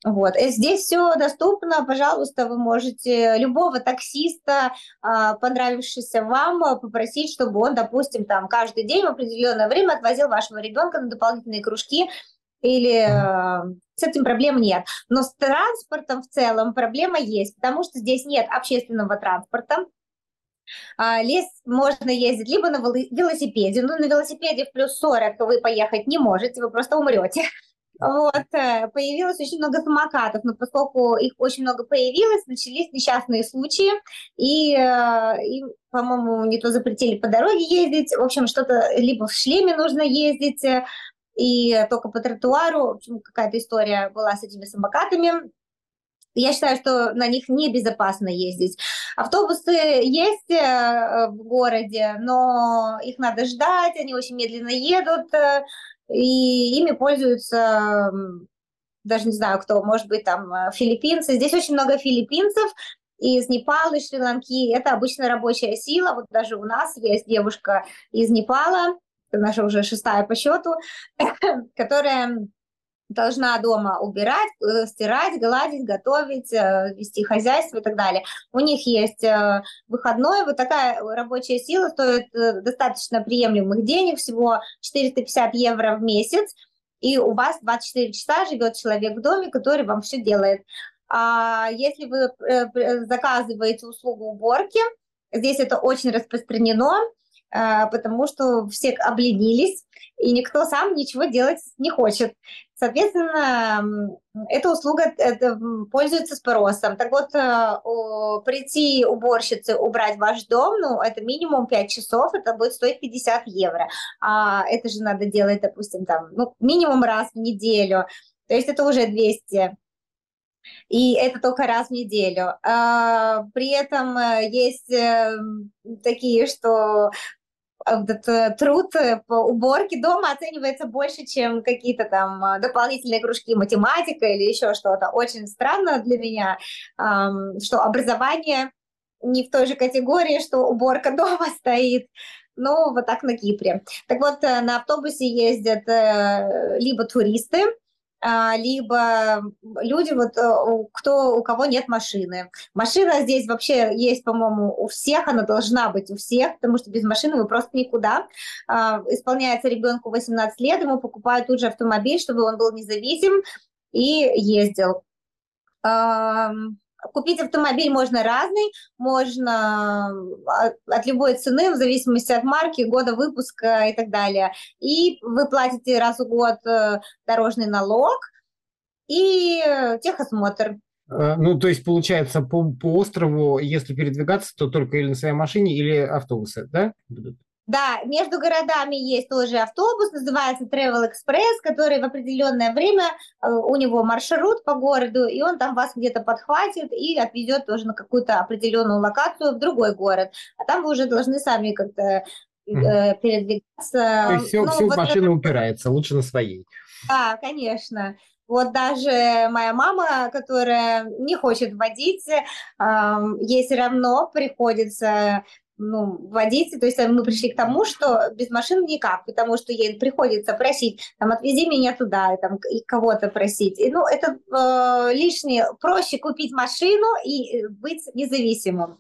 Вот. И здесь все доступно, пожалуйста, вы можете любого таксиста, э, понравившегося вам, попросить, чтобы он, допустим, там каждый день в определенное время отвозил вашего ребенка на дополнительные кружки или э, с этим проблем нет. Но с транспортом в целом проблема есть, потому что здесь нет общественного транспорта. А, лес можно ездить либо на велосипеде, но на велосипеде в плюс 40 вы поехать не можете, вы просто умрете. Вот, э, появилось очень много самокатов, но поскольку их очень много появилось, начались несчастные случаи, и, э, и по-моему, не то запретили по дороге ездить, в общем, что-то либо в шлеме нужно ездить, и только по тротуару, в общем, какая-то история была с этими самокатами. Я считаю, что на них небезопасно ездить. Автобусы есть э, в городе, но их надо ждать, они очень медленно едут, э, и ими пользуются даже не знаю кто, может быть, там э, филиппинцы. Здесь очень много филиппинцев, из Непала, из Шри-Ланки. Это обычно рабочая сила. Вот даже у нас есть девушка из Непала, наша уже шестая по счету, которая должна дома убирать, э, стирать, гладить, готовить, э, вести хозяйство и так далее. У них есть э, выходной, вот такая рабочая сила стоит достаточно приемлемых денег, всего 450 евро в месяц, и у вас 24 часа живет человек в доме, который вам все делает. А если вы заказываете услугу уборки, здесь это очень распространено, потому что все обленились, и никто сам ничего делать не хочет. Соответственно, эта услуга пользуется спросом. Так вот, э, прийти уборщице, убрать ваш дом, ну, это минимум 5 часов, это будет стоить 50 евро. А это же надо делать, допустим, там, ну, минимум раз в неделю. То есть это уже 200 и это только раз в неделю. А, при этом э, есть э, такие, что этот э, труд э, по уборке дома оценивается больше, чем какие-то там э, дополнительные кружки математика или еще что-то. Очень странно для меня, что образование не в той же категории, что уборка дома стоит. Ну, вот так на Кипре. Так вот, на автобусе ездят либо туристы, а, либо люди, вот, э, кто, у кого нет машины. Машина здесь вообще есть, по-моему, у всех, она должна быть у всех, потому что без машины вы просто никуда. А, исполняется ребенку 18 лет, ему покупают тут же автомобиль, чтобы он был независим и ездил. Купить автомобиль можно разный, можно а, от любой цены, в зависимости от марки, года выпуска и так далее. И вы платите раз в год э, дорожный налог и техосмотр. Э, ну, то есть, получается, по, по острову, если передвигаться, то только или на своей машине, или автобусы, да, будут? Да, между городами есть тоже автобус, называется Travel Express, который в определенное время, э, у него маршрут по городу, и он там вас где-то подхватит и отвезет тоже на какую-то определенную локацию в другой город. А там вы уже должны сами как-то э, передвигаться. То есть все, ну, все вот в машину это... упирается, лучше на своей. Да, конечно. Вот даже моя мама, которая не хочет водить, ей все равно приходится ну, водить. То есть э, мы пришли к тому, что без машин никак, потому что ей приходится просить, там, отвези меня туда, там, и кого-то просить. И, ну, это э, лишнее. Проще купить машину и э, быть независимым.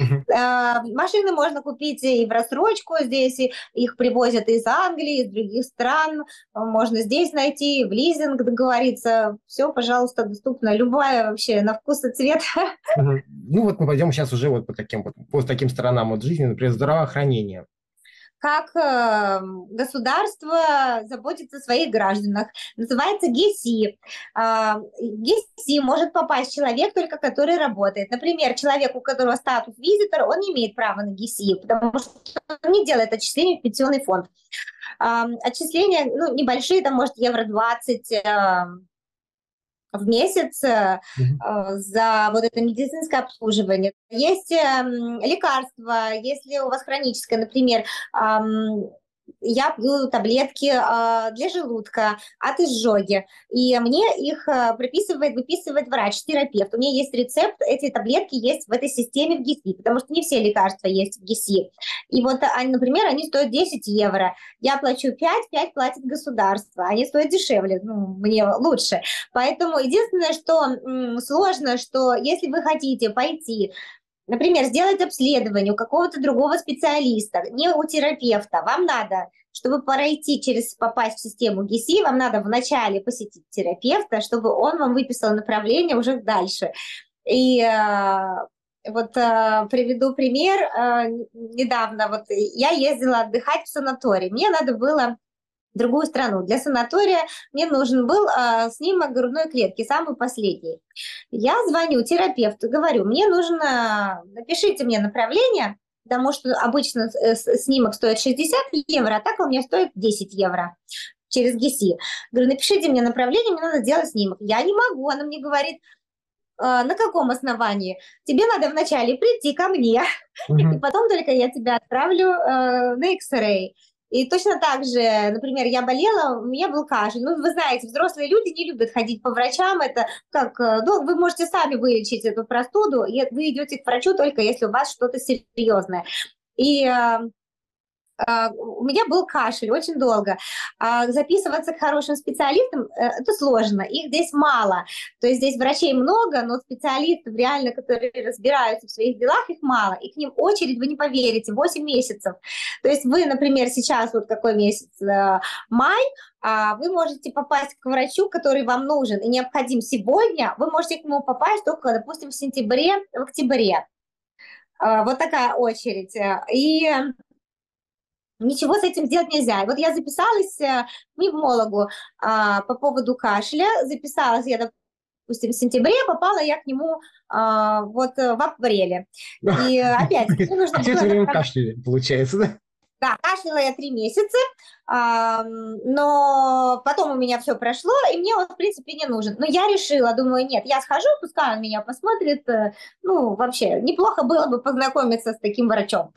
Uh-huh. Машины можно купить и в рассрочку здесь, и их привозят из Англии, из других стран, можно здесь найти, в лизинг договориться, все, пожалуйста, доступно, любая вообще, на вкус и цвет. Uh-huh. Ну вот мы пойдем сейчас уже вот по таким, вот, по таким сторонам вот жизни, например, здравоохранение. Как э, государство заботится о своих гражданах. Называется ГЕСИ. Э, ГЕСИ может попасть человек, только который работает. Например, человек, у которого статус визитор, он не имеет права на ГЕСИ, потому что он не делает отчисления в пенсионный фонд. Отчисления ну, небольшие, там, может, евро 20, в месяц э, за вот это медицинское обслуживание. Есть э, лекарства, если у вас хроническое, например, я пью таблетки э, для желудка от изжоги, и мне их э, прописывает, выписывает врач-терапевт. У меня есть рецепт, эти таблетки есть в этой системе в ГИСИ, потому что не все лекарства есть в ГИСИ. И вот, они, например, они стоят 10 евро. Я плачу 5, 5 платит государство. Они стоят дешевле, ну, мне лучше. Поэтому единственное, что м, сложно, что если вы хотите пойти Например, сделать обследование у какого-то другого специалиста, не у терапевта. Вам надо, чтобы пройти через, попасть в систему ГИСИ, вам надо вначале посетить терапевта, чтобы он вам выписал направление уже дальше. И э, вот э, приведу пример. Э, недавно вот я ездила отдыхать в санаторий. Мне надо было другую страну. Для санатория мне нужен был э, снимок грудной клетки, самый последний. Я звоню терапевту, говорю, мне нужно, напишите мне направление, потому что обычно э, снимок стоит 60 евро, а так у меня стоит 10 евро через ГИСИ. Говорю, напишите мне направление, мне надо сделать снимок. Я не могу, она мне говорит, «А, на каком основании? Тебе надо вначале прийти ко мне, mm-hmm. и потом только я тебя отправлю э, на X-ray. И точно так же, например, я болела, у меня был кашель. Ну, вы знаете, взрослые люди не любят ходить по врачам. Это как, э, ну, вы можете сами вылечить эту простуду, и вы идете к врачу только если у вас что-то серьезное. И э, у меня был кашель очень долго. А записываться к хорошим специалистам э, – это сложно, их здесь мало. То есть здесь врачей много, но специалистов реально, которые разбираются в своих делах, их мало. И к ним очередь, вы не поверите, 8 месяцев. То есть вы, например, сейчас, вот какой месяц, э, май, а вы можете попасть к врачу, который вам нужен и необходим сегодня, вы можете к нему попасть только, допустим, в сентябре, в октябре. Вот такая очередь. И Ничего с этим сделать нельзя. И вот я записалась э, к пневмологу а, по поводу кашля. Записалась я, допустим, в сентябре, попала я к нему а, вот э, в апреле. И опять, мне нужно было... время кашляли, получается, да? Да, кашляла я три месяца, а, но потом у меня все прошло, и мне он, в принципе, не нужен. Но я решила, думаю, нет, я схожу, пускай он меня посмотрит. Э, ну, вообще, неплохо было бы познакомиться с таким врачом.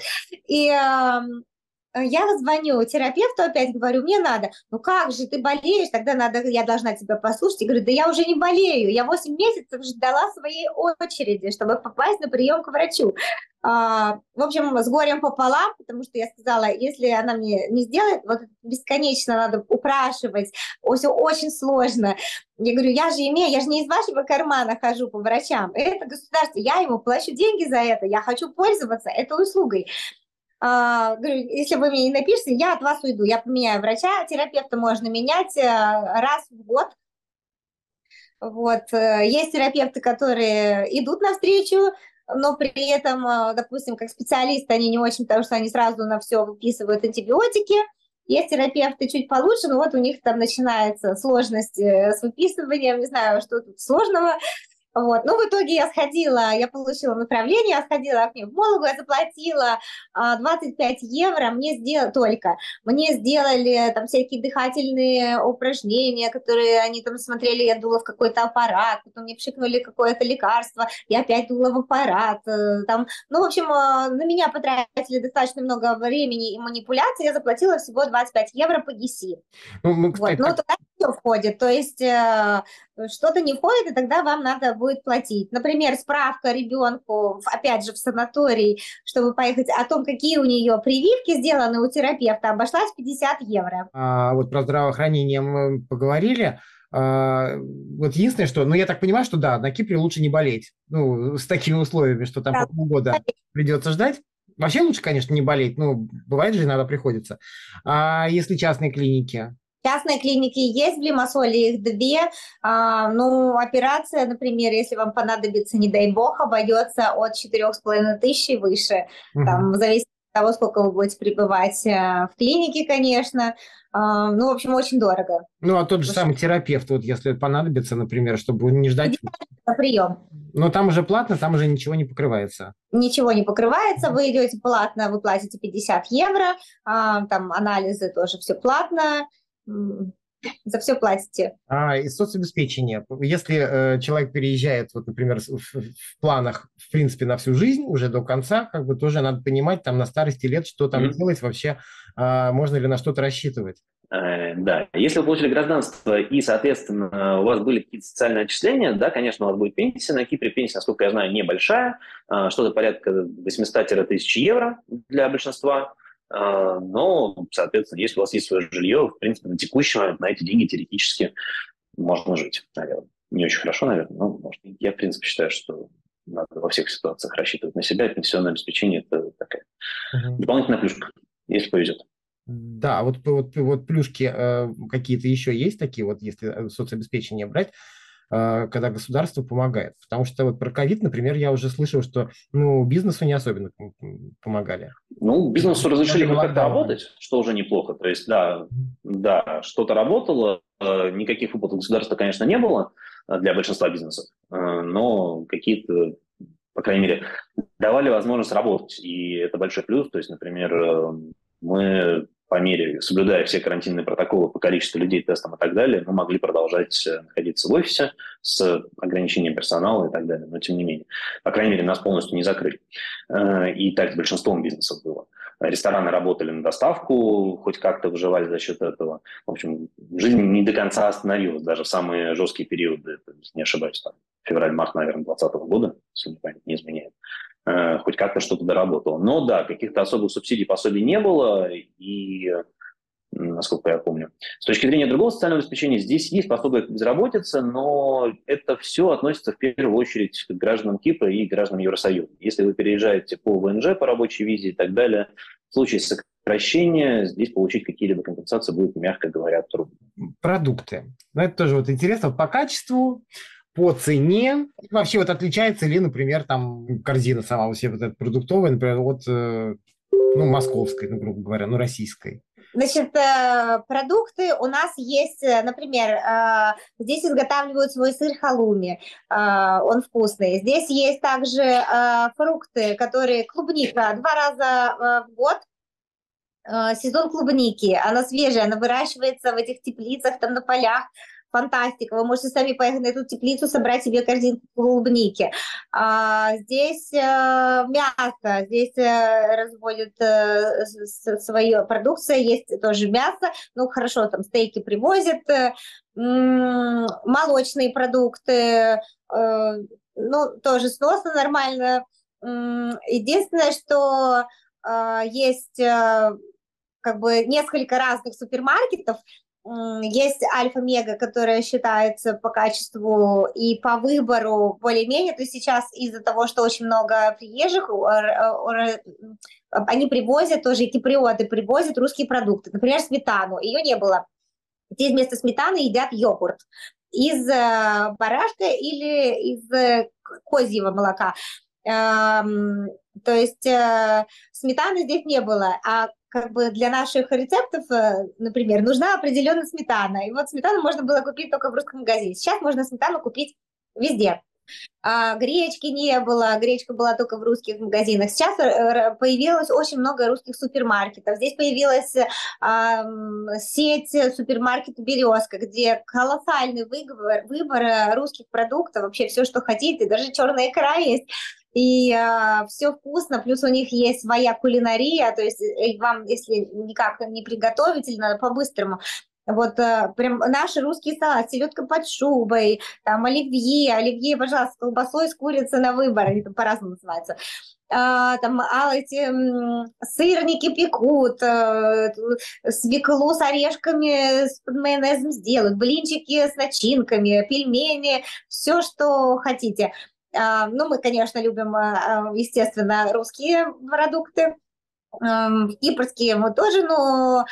И Э, я звоню терапевту опять, говорю, мне надо. Ну как же, ты болеешь, тогда надо, я должна тебя послушать. И говорю, да я уже не болею, я 8 месяцев ждала своей очереди, чтобы попасть на прием к врачу. А, в общем, с горем пополам, потому что я сказала, если она мне не сделает, вот бесконечно надо упрашивать, все очень сложно. Я говорю, я же имею, я же не из вашего кармана хожу по врачам, это государство, я ему плачу деньги за это, я хочу пользоваться этой услугой. А, говорю, если вы мне не напишете, я от вас уйду, я поменяю врача, терапевта можно менять э, раз в год. Вот. Э, есть терапевты, которые идут навстречу, но при этом, э, допустим, как специалисты, они не очень, потому что они сразу на все выписывают антибиотики. Есть терапевты чуть получше, но вот у них там начинается сложность с выписыванием, не знаю, что тут сложного. Вот. Ну, в итоге я сходила, я получила направление, я сходила к пневмологу, я заплатила а, 25 евро, мне сделали только, мне сделали там всякие дыхательные упражнения, которые они там смотрели, я дула в какой-то аппарат, потом мне пшикнули какое-то лекарство, я опять дула в аппарат, э, там, ну, в общем, э, на меня потратили достаточно много времени и манипуляций, я заплатила всего 25 евро по ГИСИ. Ну, ну, вот. ну туда все входит, то есть э, что-то не входит, и тогда вам надо будет платить. Например, справка ребенку, опять же, в санаторий, чтобы поехать, о том, какие у нее прививки сделаны у терапевта, обошлась 50 евро. А, вот про здравоохранение мы поговорили. А, вот единственное, что, ну, я так понимаю, что да, на Кипре лучше не болеть. Ну, с такими условиями, что там да. полгода придется ждать. Вообще лучше, конечно, не болеть, ну, бывает же иногда приходится. А если частные клиники? Частные клиники есть в Лимассоле, их две. А, ну, операция, например, если вам понадобится, не дай бог, обойдется от 4,5 тысяч и выше. Угу. Там, зависит того, сколько вы будете пребывать в клинике, конечно. Ну, в общем, очень дорого. Ну, а тот же самый терапевт, вот если понадобится, например, чтобы не ждать... Прием. Но там уже платно, там уже ничего не покрывается. Ничего не покрывается, вы идете платно, вы платите 50 евро, там анализы тоже все платно, за все платите. А, и соцобеспечение. Если э, человек переезжает, вот, например, в, в планах, в принципе, на всю жизнь, уже до конца, как бы тоже надо понимать там на старости лет, что там mm-hmm. делать вообще, э, можно ли на что-то рассчитывать. Э, да, если вы получили гражданство и, соответственно, у вас были какие-то социальные отчисления, да, конечно, у вас будет пенсия. На Кипре пенсия, насколько я знаю, небольшая, э, что-то порядка 800-1000 евро для большинства. А, но, соответственно, если у вас есть свое жилье, в принципе, на текущий момент на эти деньги теоретически можно жить, наверное. Не очень хорошо, наверное, но может, я, в принципе, считаю, что надо во всех ситуациях рассчитывать на себя. Пенсионное обеспечение – это такая угу. дополнительная плюшка, если повезет. Да, вот, вот, вот плюшки э, какие-то еще есть такие, вот если соцобеспечение брать, когда государство помогает. Потому что вот про ковид, например, я уже слышал, что ну, бизнесу не особенно помогали. Ну, бизнесу разрешили как-то работать, что уже неплохо. То есть, да, да что-то работало, а, никаких выплат государства, конечно, не было а, для большинства бизнесов, но какие-то по крайней мере, давали возможность работать. И это большой плюс. То есть, например, э, мы по мере, соблюдая все карантинные протоколы по количеству людей, тестам и так далее, мы могли продолжать э, находиться в офисе с ограничением персонала и так далее. Но тем не менее, по крайней мере, нас полностью не закрыли. Э, и так с большинством бизнесов было. Рестораны работали на доставку, хоть как-то выживали за счет этого. В общем, жизнь не до конца остановилась, даже в самые жесткие периоды, не ошибаюсь, там, февраль-март, наверное, 2020 года, если мне память не изменяет. Э, хоть как-то что-то доработало. Но да, каких-то особых субсидий, пособий не было, и насколько я помню. С точки зрения другого социального обеспечения, здесь есть пособие к безработице, но это все относится в первую очередь к гражданам Кипра и гражданам Евросоюза. Если вы переезжаете по ВНЖ, по рабочей визе и так далее, в случае сокращения здесь получить какие-либо компенсации будет, мягко говоря, трудно. Продукты. Ну, это тоже вот интересно по качеству, по цене. Вообще вот отличается ли, например, там корзина сама у себя вот эта продуктовая, например, от э, ну, московской, ну, грубо говоря, ну, российской? Значит, э, продукты у нас есть, э, например, здесь изготавливают свой сыр халуми, он вкусный. Здесь есть также фрукты, которые клубника два раза в год сезон клубники, она свежая, она выращивается в этих теплицах, там на полях, фантастика. Вы можете сами поехать на эту теплицу, собрать себе корзинку клубники. А, здесь э, мясо, здесь э, разводят э, свою продукцию, есть тоже мясо. Ну, хорошо, там стейки привозят, э, молочные продукты, э, ну, тоже сносно нормально. Единственное, что э, есть э, как бы несколько разных супермаркетов, есть альфа-мега, которая считается по качеству и по выбору более-менее. То есть сейчас из-за того, что очень много приезжих, они привозят, тоже и киприоты привозят русские продукты. Например, сметану. Ее не было. Здесь вместо сметаны едят йогурт из э, барашка или из э, козьего молока. Эм, то есть э, сметаны здесь не было, а как бы для наших рецептов, э, например, нужна определенная сметана. И вот сметану можно было купить только в русском магазине. Сейчас можно сметану купить везде. А, гречки не было, гречка была только в русских магазинах. Сейчас э, появилось очень много русских супермаркетов. Здесь появилась а, сеть супермаркетов «Березка», где колоссальный выбор, выбор русских продуктов, вообще все, что хотите, даже черная икра есть и э, все вкусно, плюс у них есть своя кулинария, то есть э, вам, если никак не приготовить, или надо по-быстрому, вот э, прям наши русские салаты, селедка под шубой, там оливье, оливье, пожалуйста, с колбасой, с курицей на выбор, там по-разному называются. А, там а, эти сырники пекут, а, свеклу с орешками, с майонезом сделают, блинчики с начинками, пельмени, все, что хотите. А, ну, мы, конечно, любим, а, естественно, русские продукты. Кипрские мы тоже, но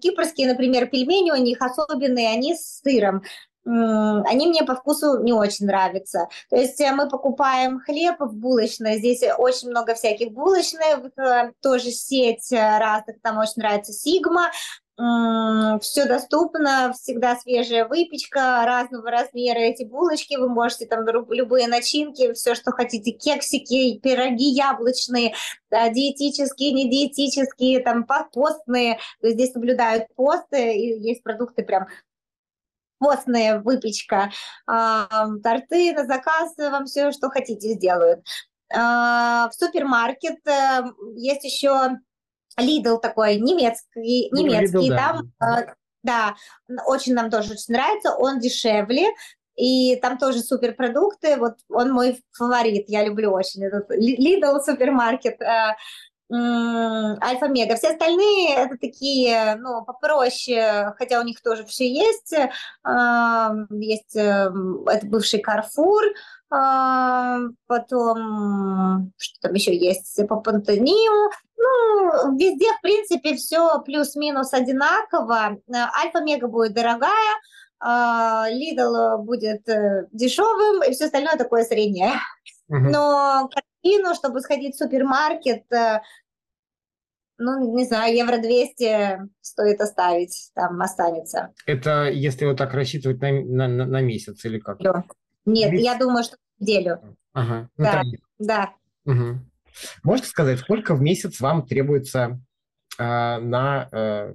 кипрские, например, пельмени у них особенные, они с сыром. они мне по вкусу не очень нравятся. То есть э, мы покупаем хлеб в булочной, здесь очень много всяких булочных, э, тоже сеть э, разных, там очень нравится Сигма, все доступно, всегда свежая выпечка разного размера, эти булочки, вы можете там любые начинки, все, что хотите, кексики, пироги яблочные, да, диетические, не диетические, там постные, здесь наблюдают посты, и есть продукты прям постная выпечка, торты на заказ, вам все, что хотите, сделают. А, в супермаркет э, есть еще Lidl такой немецкий, ну, немецкий, Lidl, там, да. Э, да, очень нам тоже очень нравится, он дешевле, и там тоже суперпродукты, вот он мой фаворит, я люблю очень этот Lidl супермаркет, э, Альфа-Мега. Все остальные это такие, ну, попроще, хотя у них тоже все есть. Есть, э, это бывший Карфур, потом, что там еще есть, по Пантониу. Ну, везде, в принципе, все плюс-минус одинаково. Альфа-Мега будет дорогая, Лидл будет э, дешевым, и все остальное такое среднее. Но картину, чтобы сходить в супермаркет, э, ну, не знаю, евро 200 стоит оставить, там останется. Это если вот так рассчитывать на, на, на месяц или как? Нет, месяц? я думаю, что неделю. Ага. Ну, да, да. Угу. Можете сказать, сколько в месяц вам требуется э, на, э,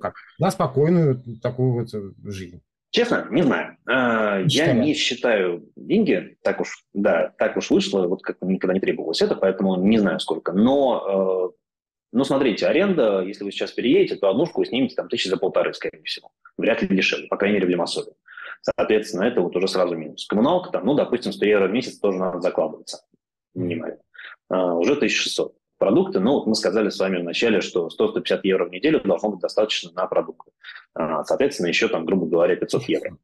как, на спокойную такую вот жизнь? Честно, не знаю. А, я не считаю деньги, так уж, да, так уж вышло, вот как никогда не требовалось это, поэтому не знаю сколько. Но, э, ну, смотрите, аренда, если вы сейчас переедете, то однушку снимете там тысячи за полторы, скорее всего. Вряд ли дешевле, по крайней мере, в Лимассоле. Соответственно, это вот уже сразу минус. Коммуналка там, ну, допустим, 100 евро в месяц тоже надо закладываться минимально. А, уже 1600 продукты. Ну, вот мы сказали с вами вначале, что 100-150 евро в неделю должно быть достаточно на продукты. А, соответственно, еще там, грубо говоря, 500 евро.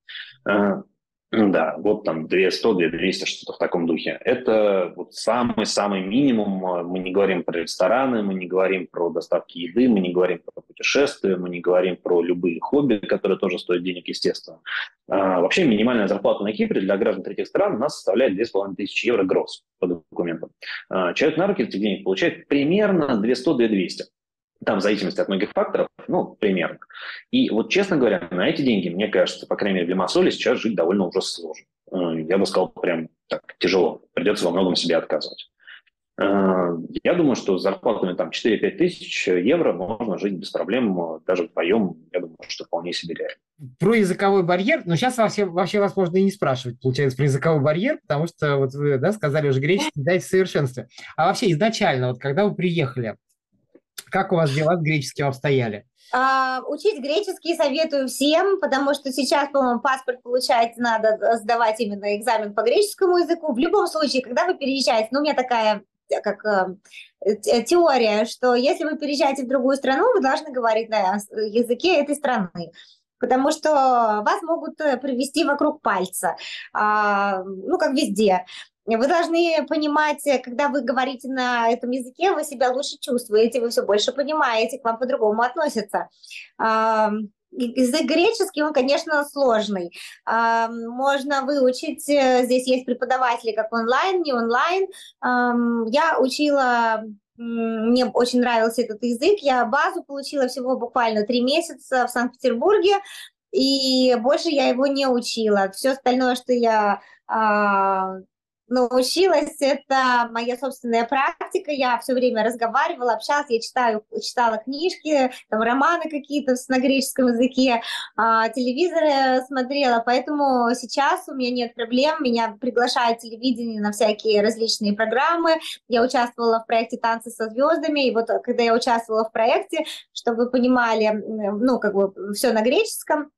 А, да, вот там 200, 200, что-то в таком духе. Это вот самый-самый минимум. Мы не говорим про рестораны, мы не говорим про доставки еды, мы не говорим про путешествия, мы не говорим про любые хобби, которые тоже стоят денег, естественно. А, вообще минимальная зарплата на Кипре для граждан третьих стран у нас составляет 2500 евро гроз по документам. А, человек на руки этих денег получает примерно 200-2200 там в зависимости от многих факторов, ну, примерно. И вот, честно говоря, на эти деньги, мне кажется, по крайней мере, в Лимассоле сейчас жить довольно уже сложно. Э, я бы сказал, прям так тяжело. Придется во многом себе отказывать. Э, я думаю, что с зарплатами там 4-5 тысяч евро можно жить без проблем, даже вдвоем, я думаю, что вполне себе реально. Про языковой барьер, но сейчас вообще, вообще вас можно и не спрашивать, получается, про языковой барьер, потому что вот вы да, сказали уже греческий, дайте в. А вообще изначально, вот когда вы приехали, как у вас дела с греческим обстояли? А, учить греческий советую всем, потому что сейчас, по-моему, паспорт получать надо сдавать именно экзамен по греческому языку. В любом случае, когда вы переезжаете, ну, у меня такая как э, теория, что если вы переезжаете в другую страну, вы должны говорить на языке этой страны потому что вас могут э, привести вокруг пальца, а, ну, как везде. Вы должны понимать, э, когда вы говорите на этом языке, вы себя лучше чувствуете, вы все больше понимаете, к вам по-другому относятся. Язык греческий, он, конечно, сложный. Можно выучить, э, здесь есть преподаватели как онлайн, не онлайн. Я учила мне очень нравился этот язык. Я базу получила всего буквально три месяца в Санкт-Петербурге, и больше я его не учила. Все остальное, что я а, научилась, это моя собственная практика, я все время разговаривала, общалась, я читаю, читала книжки, там, романы какие-то на греческом языке, а, телевизоры смотрела, поэтому сейчас у меня нет проблем, меня приглашают телевидение на всякие различные программы, я участвовала в проекте «Танцы со звездами», и вот когда я участвовала в проекте, чтобы вы понимали, ну, как бы все на греческом,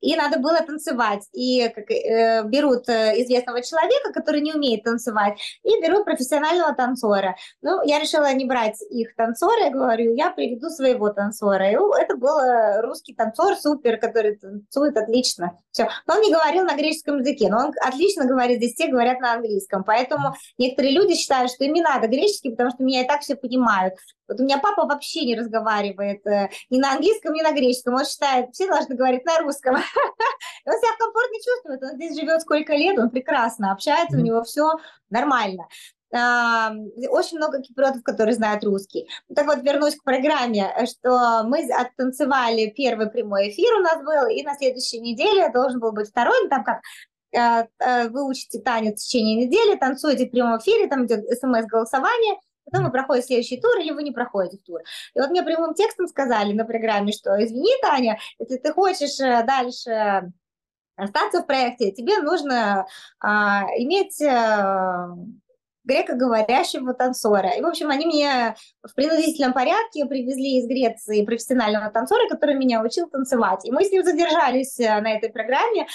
и надо было танцевать. И как, э, берут э, известного человека, который не умеет танцевать, и берут профессионального танцора. Ну, я решила не брать их танцора, я говорю, я приведу своего танцора. И это был э, русский танцор, супер, который танцует отлично. Все. Но он не говорил на греческом языке, но он отлично говорит, здесь все говорят на английском. Поэтому некоторые люди считают, что им не надо греческий, потому что меня и так все понимают. Вот у меня папа вообще не разговаривает э, ни на английском, ни на греческом. Он считает, все должны говорить на русском. Он себя комфортно чувствует, он здесь живет сколько лет, он прекрасно общается, у него все нормально очень много киприотов, которые знают русский. Так вот, вернусь к программе, что мы оттанцевали первый прямой эфир у нас был, и на следующей неделе должен был быть второй, там как э, э, вы учите танец в течение недели, танцуете в прямом эфире, там идет смс-голосование, потом вы проходите следующий тур, или вы не проходите в тур. И вот мне прямым текстом сказали на программе, что извини, Таня, если ты хочешь э, дальше остаться в проекте, тебе нужно а, иметь грекоговорящего танцора. И, в общем, они мне в принудительном порядке привезли из Греции профессионального танцора, который меня учил танцевать. И мы с ним задержались э, на этой программе.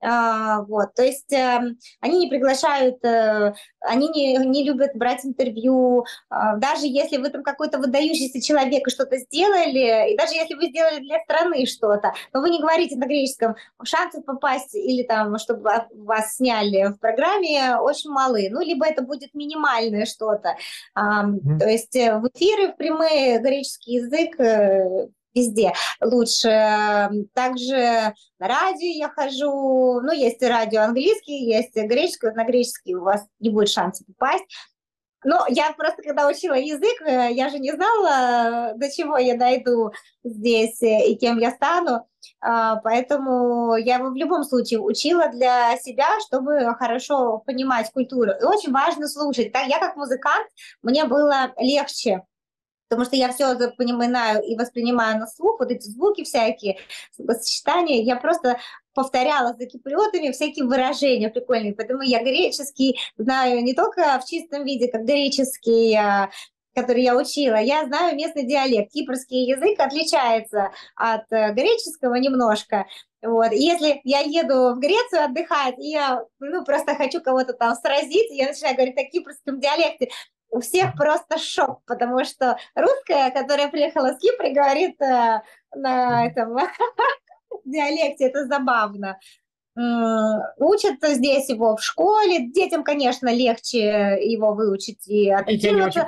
А, вот, то есть э, они не приглашают, э, они не, не любят брать интервью, э, даже если вы там какой-то выдающийся человек и что-то сделали, и даже если вы сделали для страны что-то, но вы не говорите на греческом, шансы попасть или там, чтобы вас сняли в программе, очень малы. Ну, либо это будет минимальное что-то. Э, mm-hmm. То есть э, в эфиры в прямые греческий язык э, везде лучше. Также на радио я хожу, ну, есть радио английский, есть греческий, вот на греческий у вас не будет шанса попасть. Но я просто, когда учила язык, э, я же не знала, до чего я дойду здесь э, и кем я стану. А, поэтому я его в любом случае учила для себя, чтобы хорошо понимать культуру. И очень важно слушать. Я как музыкант, мне было легче потому что я все понимаю и воспринимаю на слух, вот эти звуки всякие, сочетания, я просто повторяла за киприотами всякие выражения прикольные, поэтому я греческий знаю не только в чистом виде, как греческий, а, который я учила, я знаю местный диалект. Кипрский язык отличается от э, греческого немножко. Вот. если я еду в Грецию отдыхать, и я ну, просто хочу кого-то там сразить, я начинаю говорить на кипрском диалекте, у всех просто шок, потому что русская, которая приехала с Кипра, говорит э, на этом диалекте, это забавно. Учат здесь его в школе, детям, конечно, легче его выучить и адаптироваться.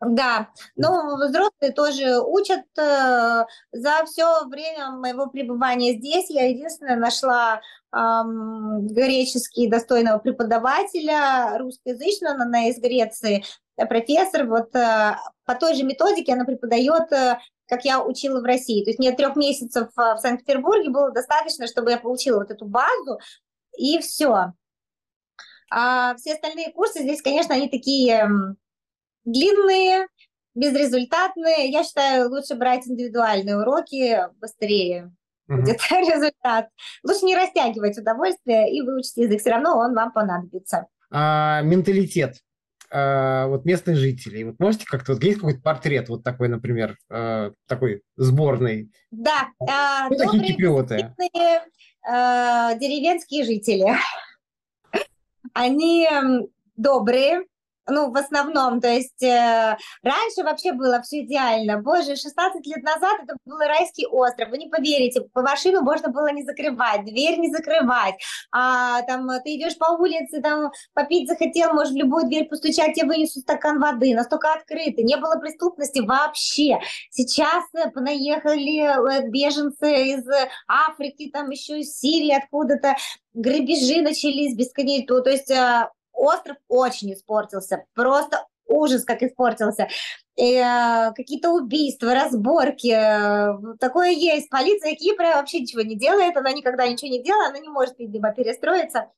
Да, но взрослые тоже учат. Э, за все время моего пребывания здесь я единственная нашла эм, греческий достойного преподавателя, русскоязычного, она из Греции, э, профессор. Вот э, по той же методике она преподает как я учила в России. То есть мне трех месяцев в Санкт-Петербурге было достаточно, чтобы я получила вот эту базу, и все. А все остальные курсы здесь, конечно, они такие длинные, безрезультатные. Я считаю, лучше брать индивидуальные уроки быстрее. Mm-hmm. Будет результат. Лучше не растягивать удовольствие и выучить язык. Все равно он вам понадобится. А, менталитет а, вот местных жителей. Вот можете как-то, вот есть какой-то портрет вот такой, например, а, такой сборный? Да. А, Кто такие киприоты? А, деревенские жители. Они добрые, ну, в основном, то есть э, раньше вообще было все идеально. Боже, 16 лет назад это был райский остров, вы не поверите, по машину можно было не закрывать, дверь не закрывать, а там ты идешь по улице, там попить захотел, можешь в любую дверь постучать, тебе вынесут стакан воды, настолько открыто, не было преступности вообще. Сейчас э, понаехали э, беженцы из Африки, там еще из Сирии откуда-то, грабежи начались бесконечно, то есть э, остров очень испортился, просто ужас, как испортился. И, э, какие-то убийства, разборки, э, такое есть. Полиция Кипра вообще ничего не делает, она никогда ничего не делает, она не может, видимо, перестроиться.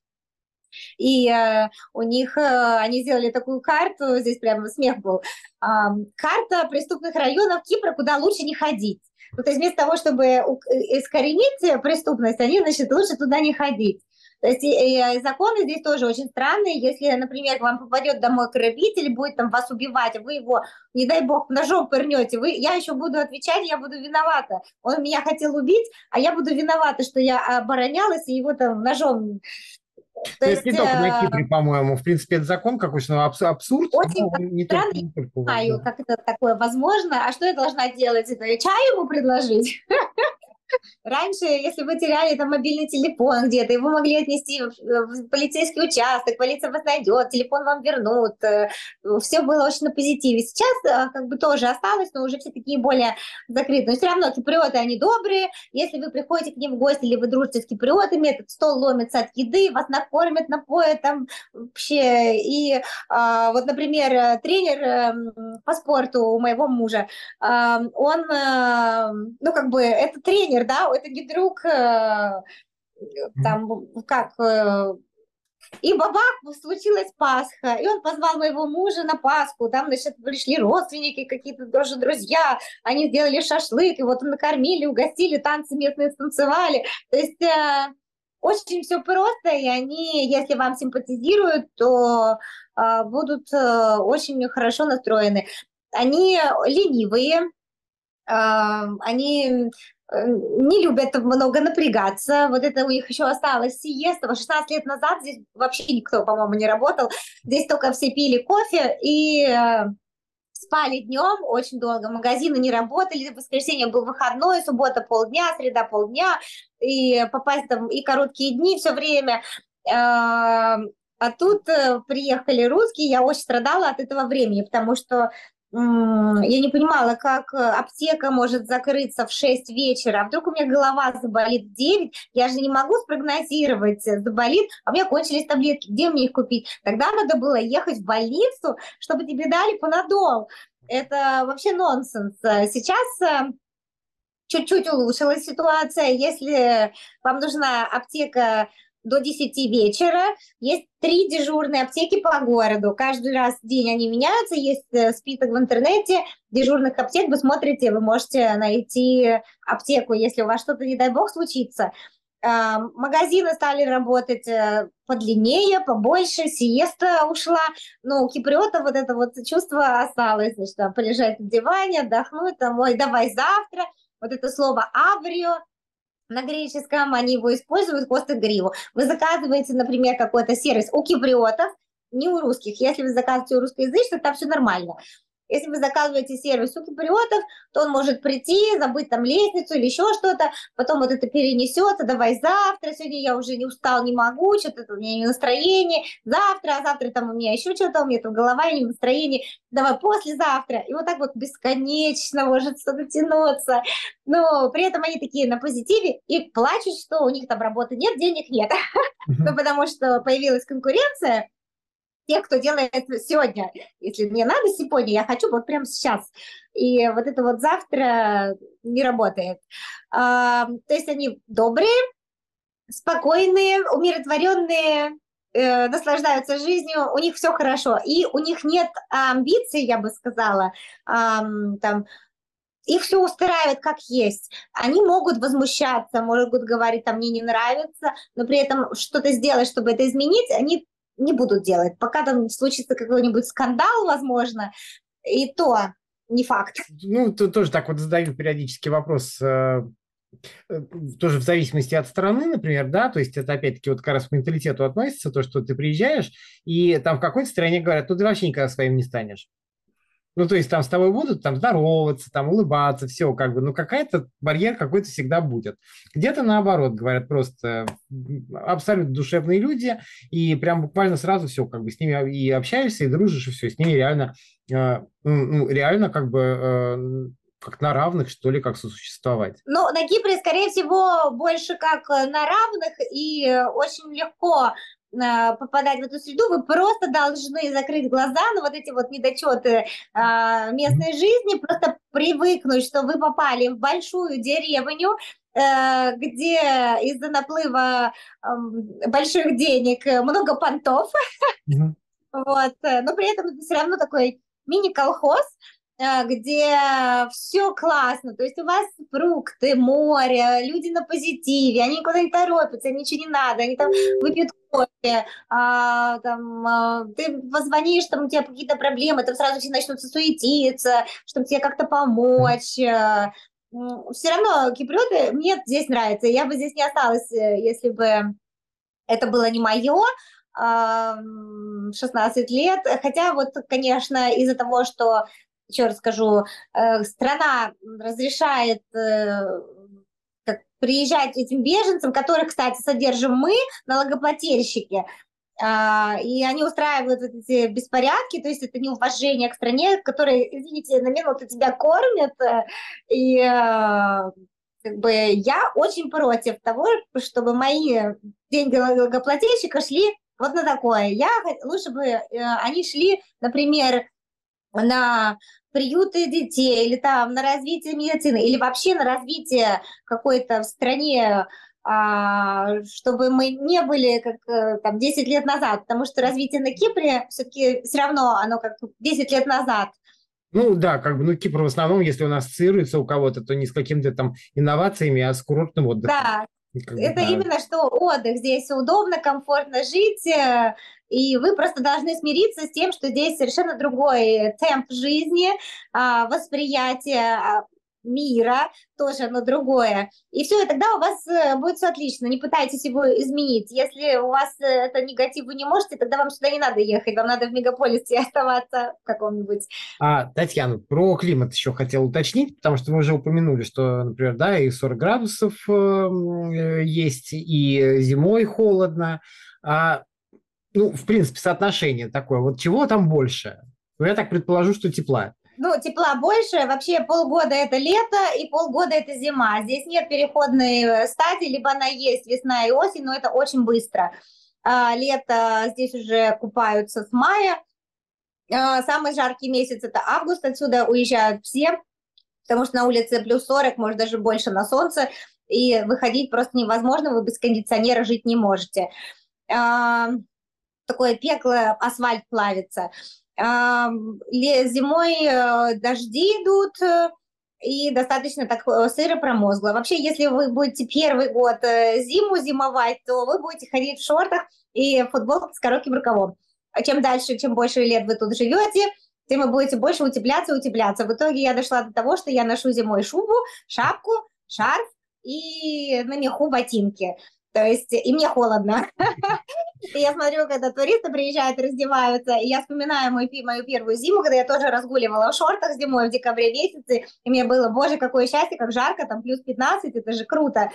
И э, у них, э, они сделали такую карту, здесь прямо смех был, э, карта преступных районов Кипра, куда лучше не ходить. Ну, то есть вместо того, чтобы э, искоренить преступность, они, значит, лучше туда не ходить. То есть и, и законы здесь тоже очень странные. Если, например, к вам попадет домой грабитель, будет там вас убивать, а вы его, не дай бог, ножом пырнете, вы, я еще буду отвечать, я буду виновата. Он меня хотел убить, а я буду виновата, что я оборонялась и его там ножом то, То есть, есть не только на Кипре, по-моему, в принципе, это закон какой-то ну, абсурд. Очень не странно, не знаю, как это такое возможно. А что я должна делать? Это чай ему предложить? Раньше, если вы теряли там мобильный телефон где-то, его могли отнести в полицейский участок, полиция вас найдет, телефон вам вернут. Э, все было очень на позитиве. Сейчас э, как бы тоже осталось, но уже все такие более закрытые. Но все равно киприоты, они добрые. Если вы приходите к ним в гости или вы дружите с киприотами, этот стол ломится от еды, вас накормят, напоят там вообще. И а, вот, например, тренер эм, по спорту у моего мужа, он, ну, как бы, это тренер, да, это не друг, э, там, как, э, и бабах, случилась Пасха, и он позвал моего мужа на Пасху, там, значит, пришли родственники, какие-то тоже друзья, они сделали шашлык, и вот накормили, угостили, танцы местные станцевали, то есть э, очень все просто, и они, если вам симпатизируют, то э, будут э, очень хорошо настроены. Они ленивые, э, они Э, не любят много напрягаться. Вот это у них еще осталось сиеста. 16 лет назад здесь вообще никто, по-моему, не работал. Здесь только все пили кофе и э, спали днем очень долго. Магазины не работали. В воскресенье был выходной, суббота полдня, среда полдня. И попасть там и короткие дни все время. Э, а тут приехали русские, я очень страдала от этого времени, потому что я не понимала, как э, аптека может закрыться в 6 вечера, а вдруг у меня голова заболит в 9, я же не могу спрогнозировать, э, заболит, а у меня кончились таблетки, где мне их купить? Тогда надо было ехать в больницу, чтобы тебе дали панадол. Это вообще нонсенс. Сейчас чуть-чуть улучшилась ситуация. Если вам нужна аптека до 10 вечера. Есть три дежурные аптеки по городу. Каждый раз день они меняются. Есть э, список в интернете дежурных аптек. Вы смотрите, вы можете найти аптеку, если у вас что-то, не дай бог, случится. А, магазины стали работать э, подлиннее, побольше, сиеста ушла. Но у киприота вот это вот чувство осталось, значит, полежать на диване, отдохнуть, там, ой, давай завтра. Вот это слово «аврио», на греческом, они его используют коста гриву. Вы заказываете, например, какой-то сервис у киприотов, не у русских. Если вы заказываете у русскоязычных, там все нормально. Если вы заказываете сервис у киприотов, то он может прийти, забыть там лестницу или еще что-то, потом вот это перенесется, давай завтра, сегодня я уже не устал, не могу, что-то у меня не настроение, завтра, а завтра там у меня еще что-то, у меня там голова не настроение, давай послезавтра. И вот так вот бесконечно может что-то тянуться. Но при этом они такие на позитиве и плачут, что у них там работы нет, денег нет. Ну, потому что появилась конкуренция, тех, кто делает сегодня. Если мне надо сегодня, я хочу вот прямо сейчас. И вот это вот завтра не работает. А, то есть они добрые, спокойные, умиротворенные, э, наслаждаются жизнью, у них все хорошо. И у них нет амбиций, я бы сказала, э, там, их все устраивает как есть. Они могут возмущаться, могут говорить, там, мне не нравится, но при этом что-то сделать, чтобы это изменить, они не будут делать. Пока там случится какой-нибудь скандал, возможно, и то не факт. Ну, тут тоже так вот задаю периодически вопрос, э, э, тоже в зависимости от страны, например, да, то есть это опять-таки вот как раз к менталитету относится, то, что ты приезжаешь, и там в какой-то стране говорят, ну ты вообще никогда своим не станешь. Ну, то есть там с тобой будут там здороваться, там улыбаться, все как бы, ну, какая-то барьер какой-то всегда будет. Где-то наоборот, говорят просто абсолютно душевные люди, и прям буквально сразу все, как бы с ними и общаешься, и дружишь, и все, с ними реально, э, ну, реально как бы э, как на равных, что ли, как сосуществовать? Ну, на Кипре, скорее всего, больше как на равных, и очень легко Э, попадать в эту среду, вы просто должны закрыть глаза на вот эти вот недочеты а, местной жизни, просто привыкнуть, что вы попали в большую деревню, э, где из-за наплыва больших денег много понтов, вот, но при этом это все равно такой мини-колхоз, Э, где все классно, то есть у вас фрукты, море, люди на позитиве, они никуда не торопятся, ничего не надо, они там выпьют кофе, а, там, а, ты позвонишь, там у тебя какие-то проблемы, там сразу все начнут суетиться, чтобы тебе как-то помочь. Э, все равно киприоты мне здесь нравится, я бы здесь не осталась, э, если бы это было не мое, 16 лет, хотя вот, конечно, из-за того, что еще раз скажу, э, страна разрешает э, приезжать этим беженцам, которых, кстати, содержим мы, налогоплательщики, а, и они устраивают вот эти беспорядки, то есть это неуважение к стране, которая, извините, на минуту тебя кормят, и э, как бы я очень против того, чтобы мои деньги налогоплательщика шли вот на такое. Я лучше бы они шли, например, на приюты детей, или там на развитие медицины, или вообще на развитие какой-то в стране а, чтобы мы не были как э, там 10 лет назад, потому что развитие на Кипре все-таки все равно оно как 10 лет назад. Ну да, как бы, ну Кипр в основном, если он ассоциируется у кого-то, то не с какими-то там инновациями, а с курортным отдыхом. Да, как это да. именно что отдых. Здесь удобно, комфортно жить, э, и вы просто должны смириться с тем, что здесь совершенно другой темп жизни, а, восприятие а, мира, тоже оно другое. И все, и тогда у вас э, будет все отлично. Не пытайтесь его изменить. Если у вас э, это негатив, вы не можете, тогда вам сюда не надо ехать. Вам надо в мегаполисе оставаться в каком-нибудь. А, Татьяна, про климат еще хотел уточнить, потому что мы уже упомянули, что, например, да, и 40 градусов э, есть, и зимой холодно. А, ну, в принципе, соотношение такое. Вот чего там больше? Ну, я так предположу, что тепла ну, тепла больше, вообще полгода это лето и полгода это зима. Здесь нет переходной э, стадии, либо она есть весна и осень, но это очень быстро. А, лето здесь уже купаются с мая. А, самый жаркий месяц это август, отсюда уезжают все, потому что на улице плюс 40, может даже больше на солнце, и выходить просто невозможно, вы без кондиционера жить не можете. Такое пекло, асфальт плавится зимой э, дожди идут, э, и достаточно так э, сыро промозгло. Вообще, если вы будете первый год зиму зимовать, то вы будете ходить в шортах и футболке с коротким рукавом. А чем дальше, чем больше лет вы тут живете, тем вы будете больше утепляться и утепляться. В итоге я дошла до того, что я ношу зимой шубу, шапку, шарф и на меху ботинки. То есть и мне холодно. Я смотрю, когда туристы приезжают раздеваются, и я вспоминаю мою, мою первую зиму, когда я тоже разгуливала в шортах зимой в декабре месяце, и мне было, боже, какое счастье, как жарко, там плюс 15, это же круто.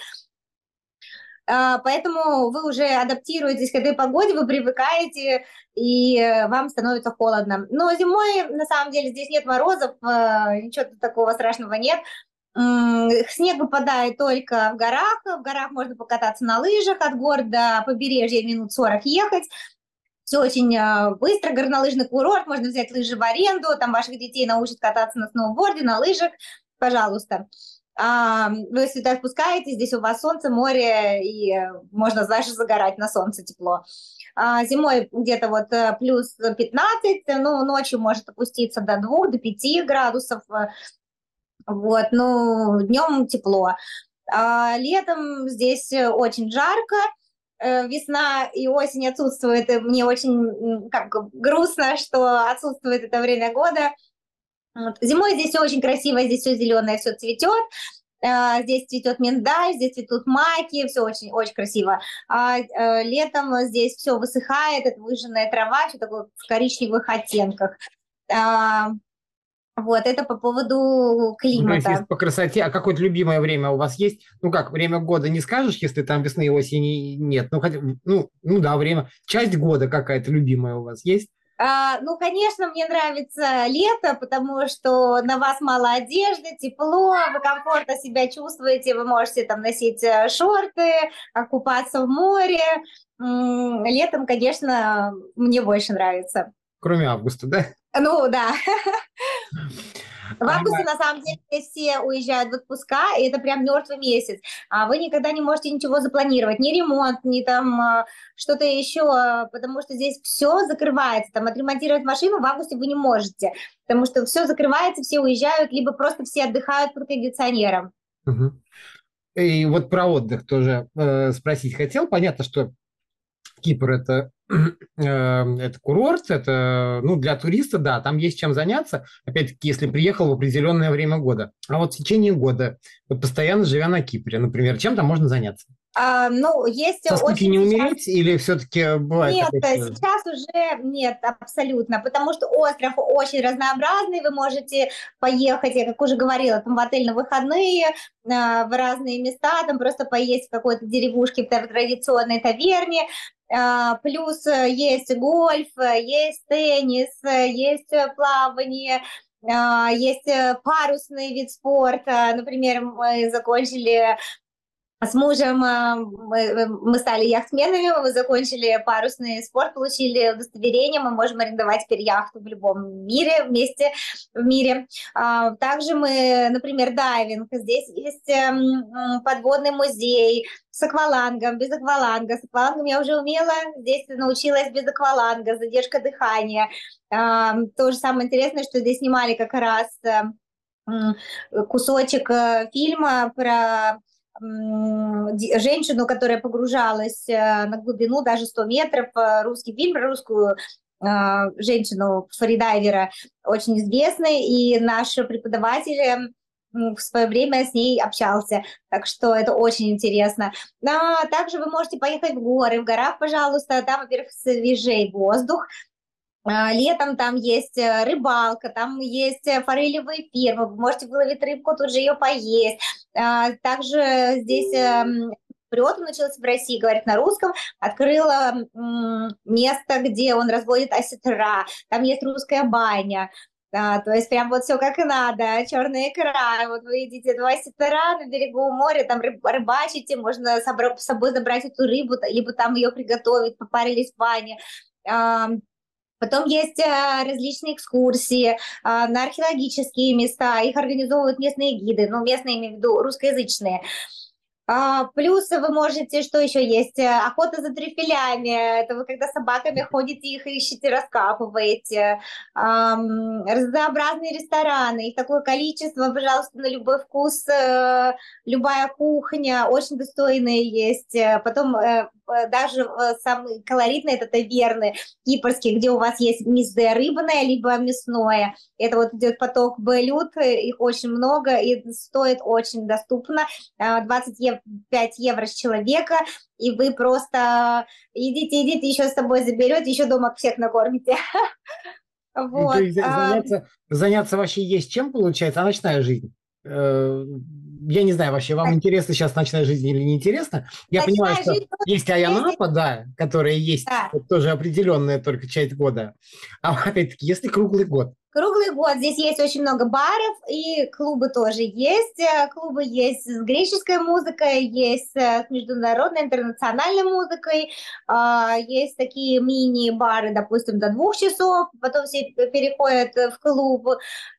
А, поэтому вы уже адаптируетесь к этой погоде, вы привыкаете, и вам становится холодно. Но зимой, на самом деле, здесь нет морозов, а, ничего такого страшного нет. Снег выпадает только в горах. В горах можно покататься на лыжах от города побережья минут 40 ехать. Все очень а, быстро, горнолыжный курорт, можно взять лыжи в аренду, там ваших детей научат кататься на сноуборде, на лыжах, пожалуйста. А, вы сюда спускаетесь, здесь у вас солнце, море, и можно, знаешь, загорать на солнце тепло. А, зимой где-то вот э, плюс 15, ну, ночью может опуститься до 2, до 5 градусов, вот, ну, днем тепло. А летом здесь очень жарко, э, весна и осень отсутствует, и мне очень как грустно, что отсутствует это время года. Вот. Зимой здесь все очень красиво, здесь все зеленое, все цветет. А, здесь цветет миндаль, здесь цветут маки, все очень, очень красиво. А э, летом здесь все высыхает, это выжженная трава, все такое в коричневых оттенках. Вот, это по поводу климата. Ну, по красоте, а какое-то любимое время у вас есть? Ну как, время года не скажешь, если там весны и осени нет? Ну, хотя, ну, ну да, время. Часть года какая-то любимая у вас есть? А, ну, конечно, мне нравится лето, потому что на вас мало одежды, тепло, вы комфортно себя чувствуете, вы можете там носить э, шорты, купаться в море. Летом, конечно, мне больше нравится. Кроме августа, да? Ну, да. В августе, на самом деле, все уезжают в отпуска, и это прям мертвый месяц. А вы никогда не можете ничего запланировать, ни ремонт, ни там а, что-то еще, потому что здесь все закрывается. Там отремонтировать машину в августе вы не можете, потому что все закрывается, все уезжают, либо просто все отдыхают под кондиционером. Угу. И вот про отдых тоже э, спросить хотел. Понятно, что Кипр это Эм, это курорт, это, ну, для туриста, да, там есть чем заняться, опять-таки, если приехал в определенное время года. А вот в течение года, вот постоянно живя на Кипре, например, чем там можно заняться? А, ну, есть Со очень... не умереть или все-таки бывает? Нет, такое... сейчас уже нет, абсолютно, потому что остров очень разнообразный, вы можете поехать, я как уже говорила, там в отель на выходные, а, в разные места, там просто поесть в какой-то деревушке, в традиционной таверне, плюс есть гольф, есть теннис, есть плавание, есть парусный вид спорта. Например, мы закончили с мужем э, мы, э, мы стали яхтсменами, мы закончили парусный спорт, получили удостоверение, мы можем арендовать теперь яхту в любом мире, вместе в мире. А, также мы, например, дайвинг, здесь есть эм, подводный музей с аквалангом, без акваланга. С аквалангом я уже умела, здесь научилась без акваланга, задержка дыхания. А, то же самое интересное, что здесь снимали как раз э, кусочек фильма про женщину, которая погружалась э, на глубину даже 100 метров, э, русский фильм про русскую э, женщину фридайвера, очень известный, и наш преподаватель в свое время с ней общался, так что это очень интересно. А также вы можете поехать в горы, в горах, пожалуйста, там, во-первых, свежий воздух, Летом там есть э, рыбалка, там есть э, форелевые фермы, вы можете выловить рыбку, тут же ее поесть. А, также здесь эм, прет, он начался в России, говорит на русском, открыла место, где он разводит осетра, там есть русская баня, да, то есть прям вот все как надо, черная икра, вот вы едите два осетра на берегу моря, там рыб, рыбачите, можно с собой забрать эту рыбу, либо там ее приготовить, попарились в бане. Потом есть э, различные экскурсии а, на археологические места, их организовывают местные гиды, ну, местные, имею в виду, русскоязычные. А, плюс вы можете, что еще есть? Э, охота за трюфелями. Это вы когда собаками ходите, их ищете, раскапываете. А, разнообразные рестораны. Их такое количество, пожалуйста, на любой вкус. А, любая кухня. Очень достойные есть. Потом даже самый колоритный это таверны кипрские, где у вас есть мизде рыбное, либо мясное. Это вот идет поток блюд, их очень много и стоит очень доступно. 20 евро 5 евро с человека, и вы просто идите, идите, еще с собой заберете, еще дома всех накормите. Вот. Ну, заняться, заняться вообще есть чем, получается, а ночная жизнь? Э, я не знаю, вообще, вам интересно сейчас ночная жизнь или не интересно? Я ночная понимаю, что есть Аянапа, да, которая есть да. тоже определенная только часть года. А опять-таки, если круглый год, Круглый год здесь есть очень много баров, и клубы тоже есть. Э, клубы есть с греческой музыкой, есть э, с международной, интернациональной музыкой. А, есть такие мини-бары, допустим, до двух часов, потом все переходят в клуб,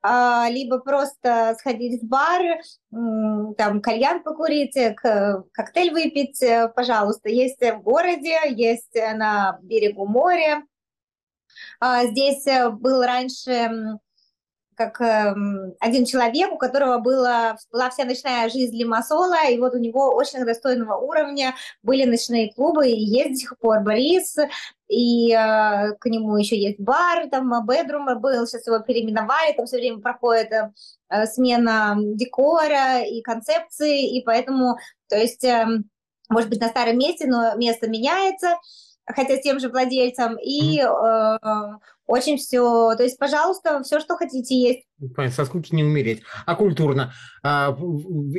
а, либо просто сходить в бар, там кальян покурить, коктейль выпить, э, пожалуйста. Есть в городе, есть на берегу моря. А, здесь э, был раньше как эм, один человек, у которого была, была вся ночная жизнь Лимассола, и вот у него очень достойного уровня были ночные клубы, и есть до сих пор Борис, и э, к нему еще есть бар, там бедрум был, сейчас его переименовали, там все время проходит э, смена декора и концепции, и поэтому, то есть, э, может быть, на старом месте, но место меняется, хотя с тем же владельцем, и э, очень все, то есть, пожалуйста, все, что хотите есть. Со скуки не умереть. А культурно? А,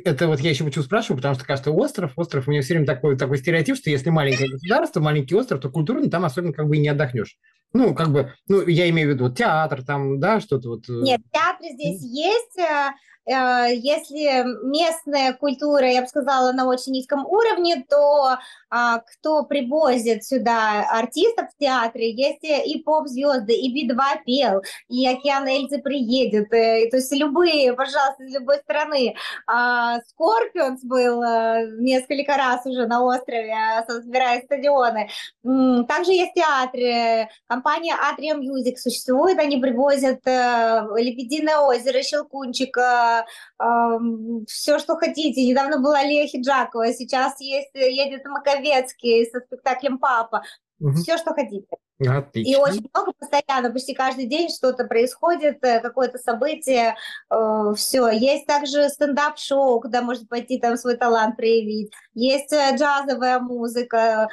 это вот я еще почему спрашиваю, потому что, кажется, остров, остров, у меня все время такой, такой стереотип, что если маленькое государство, маленький остров, то культурно там особенно как бы и не отдохнешь. Ну, как бы, ну, я имею в виду театр там, да, что-то вот. Э. Нет, театр здесь есть, Э, если местная культура, я бы сказала, на очень низком уровне, то а, кто привозит сюда артистов в театре, есть и поп-звезды, и Би-2 пел, и Океан Эльзы приедет, э, то есть любые, пожалуйста, из любой страны. А, Скорпионс был э, несколько раз уже на острове, собирая стадионы. Также есть театры, компания Atria Music существует, они привозят Лебединое озеро, Щелкунчик, все, что хотите. Недавно была Лия Ахеджакова, сейчас есть, едет Маковецкий со спектаклем «Папа». Угу. Все, что хотите. Отлично. И очень много постоянно, почти каждый день что-то происходит, э, какое-то событие, э, все. Есть также стендап-шоу, куда можно пойти там свой талант проявить. Есть э, джазовая музыка,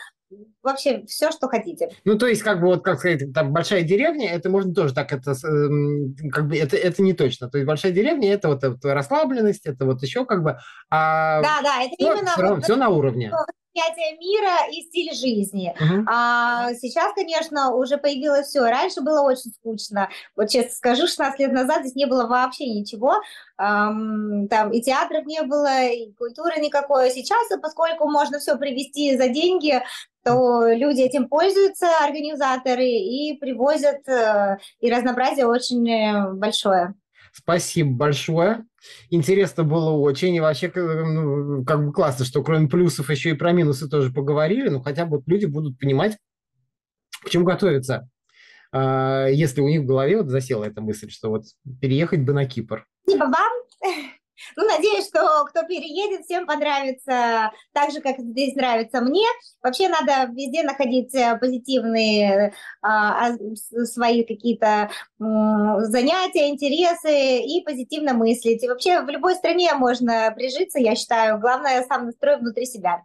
вообще все, что хотите. Ну, то есть, как бы, вот, как сказать, там, большая деревня, это можно тоже так, это, эм, как бы, это, это не точно. То есть, большая деревня, это вот это расслабленность, это вот еще как бы... А да, да, это все, именно... Все, вот, все на уровне восприятие мира и стиль жизни. Uh-huh. А сейчас, конечно, уже появилось все. Раньше было очень скучно. Вот честно скажу, 16 лет назад здесь не было вообще ничего. Um, там и театров не было, и культуры никакой. Сейчас, поскольку можно все привести за деньги, то люди этим пользуются, организаторы, и привозят, э, и разнообразие очень э, большое. Спасибо большое. Интересно было очень. И вообще, ну, как бы классно, что кроме плюсов еще и про минусы тоже поговорили. Ну, хотя бы люди будут понимать, к чему готовиться. А, если у них в голове вот засела эта мысль, что вот переехать бы на Кипр. Спасибо вам. Ну, надеюсь, что кто переедет, всем понравится так же, как здесь нравится мне. Вообще надо везде находить э, позитивные а свои какие-то занятия, интересы и позитивно мыслить. И вообще в любой стране можно прижиться, я считаю. Главное, сам настрой внутри себя.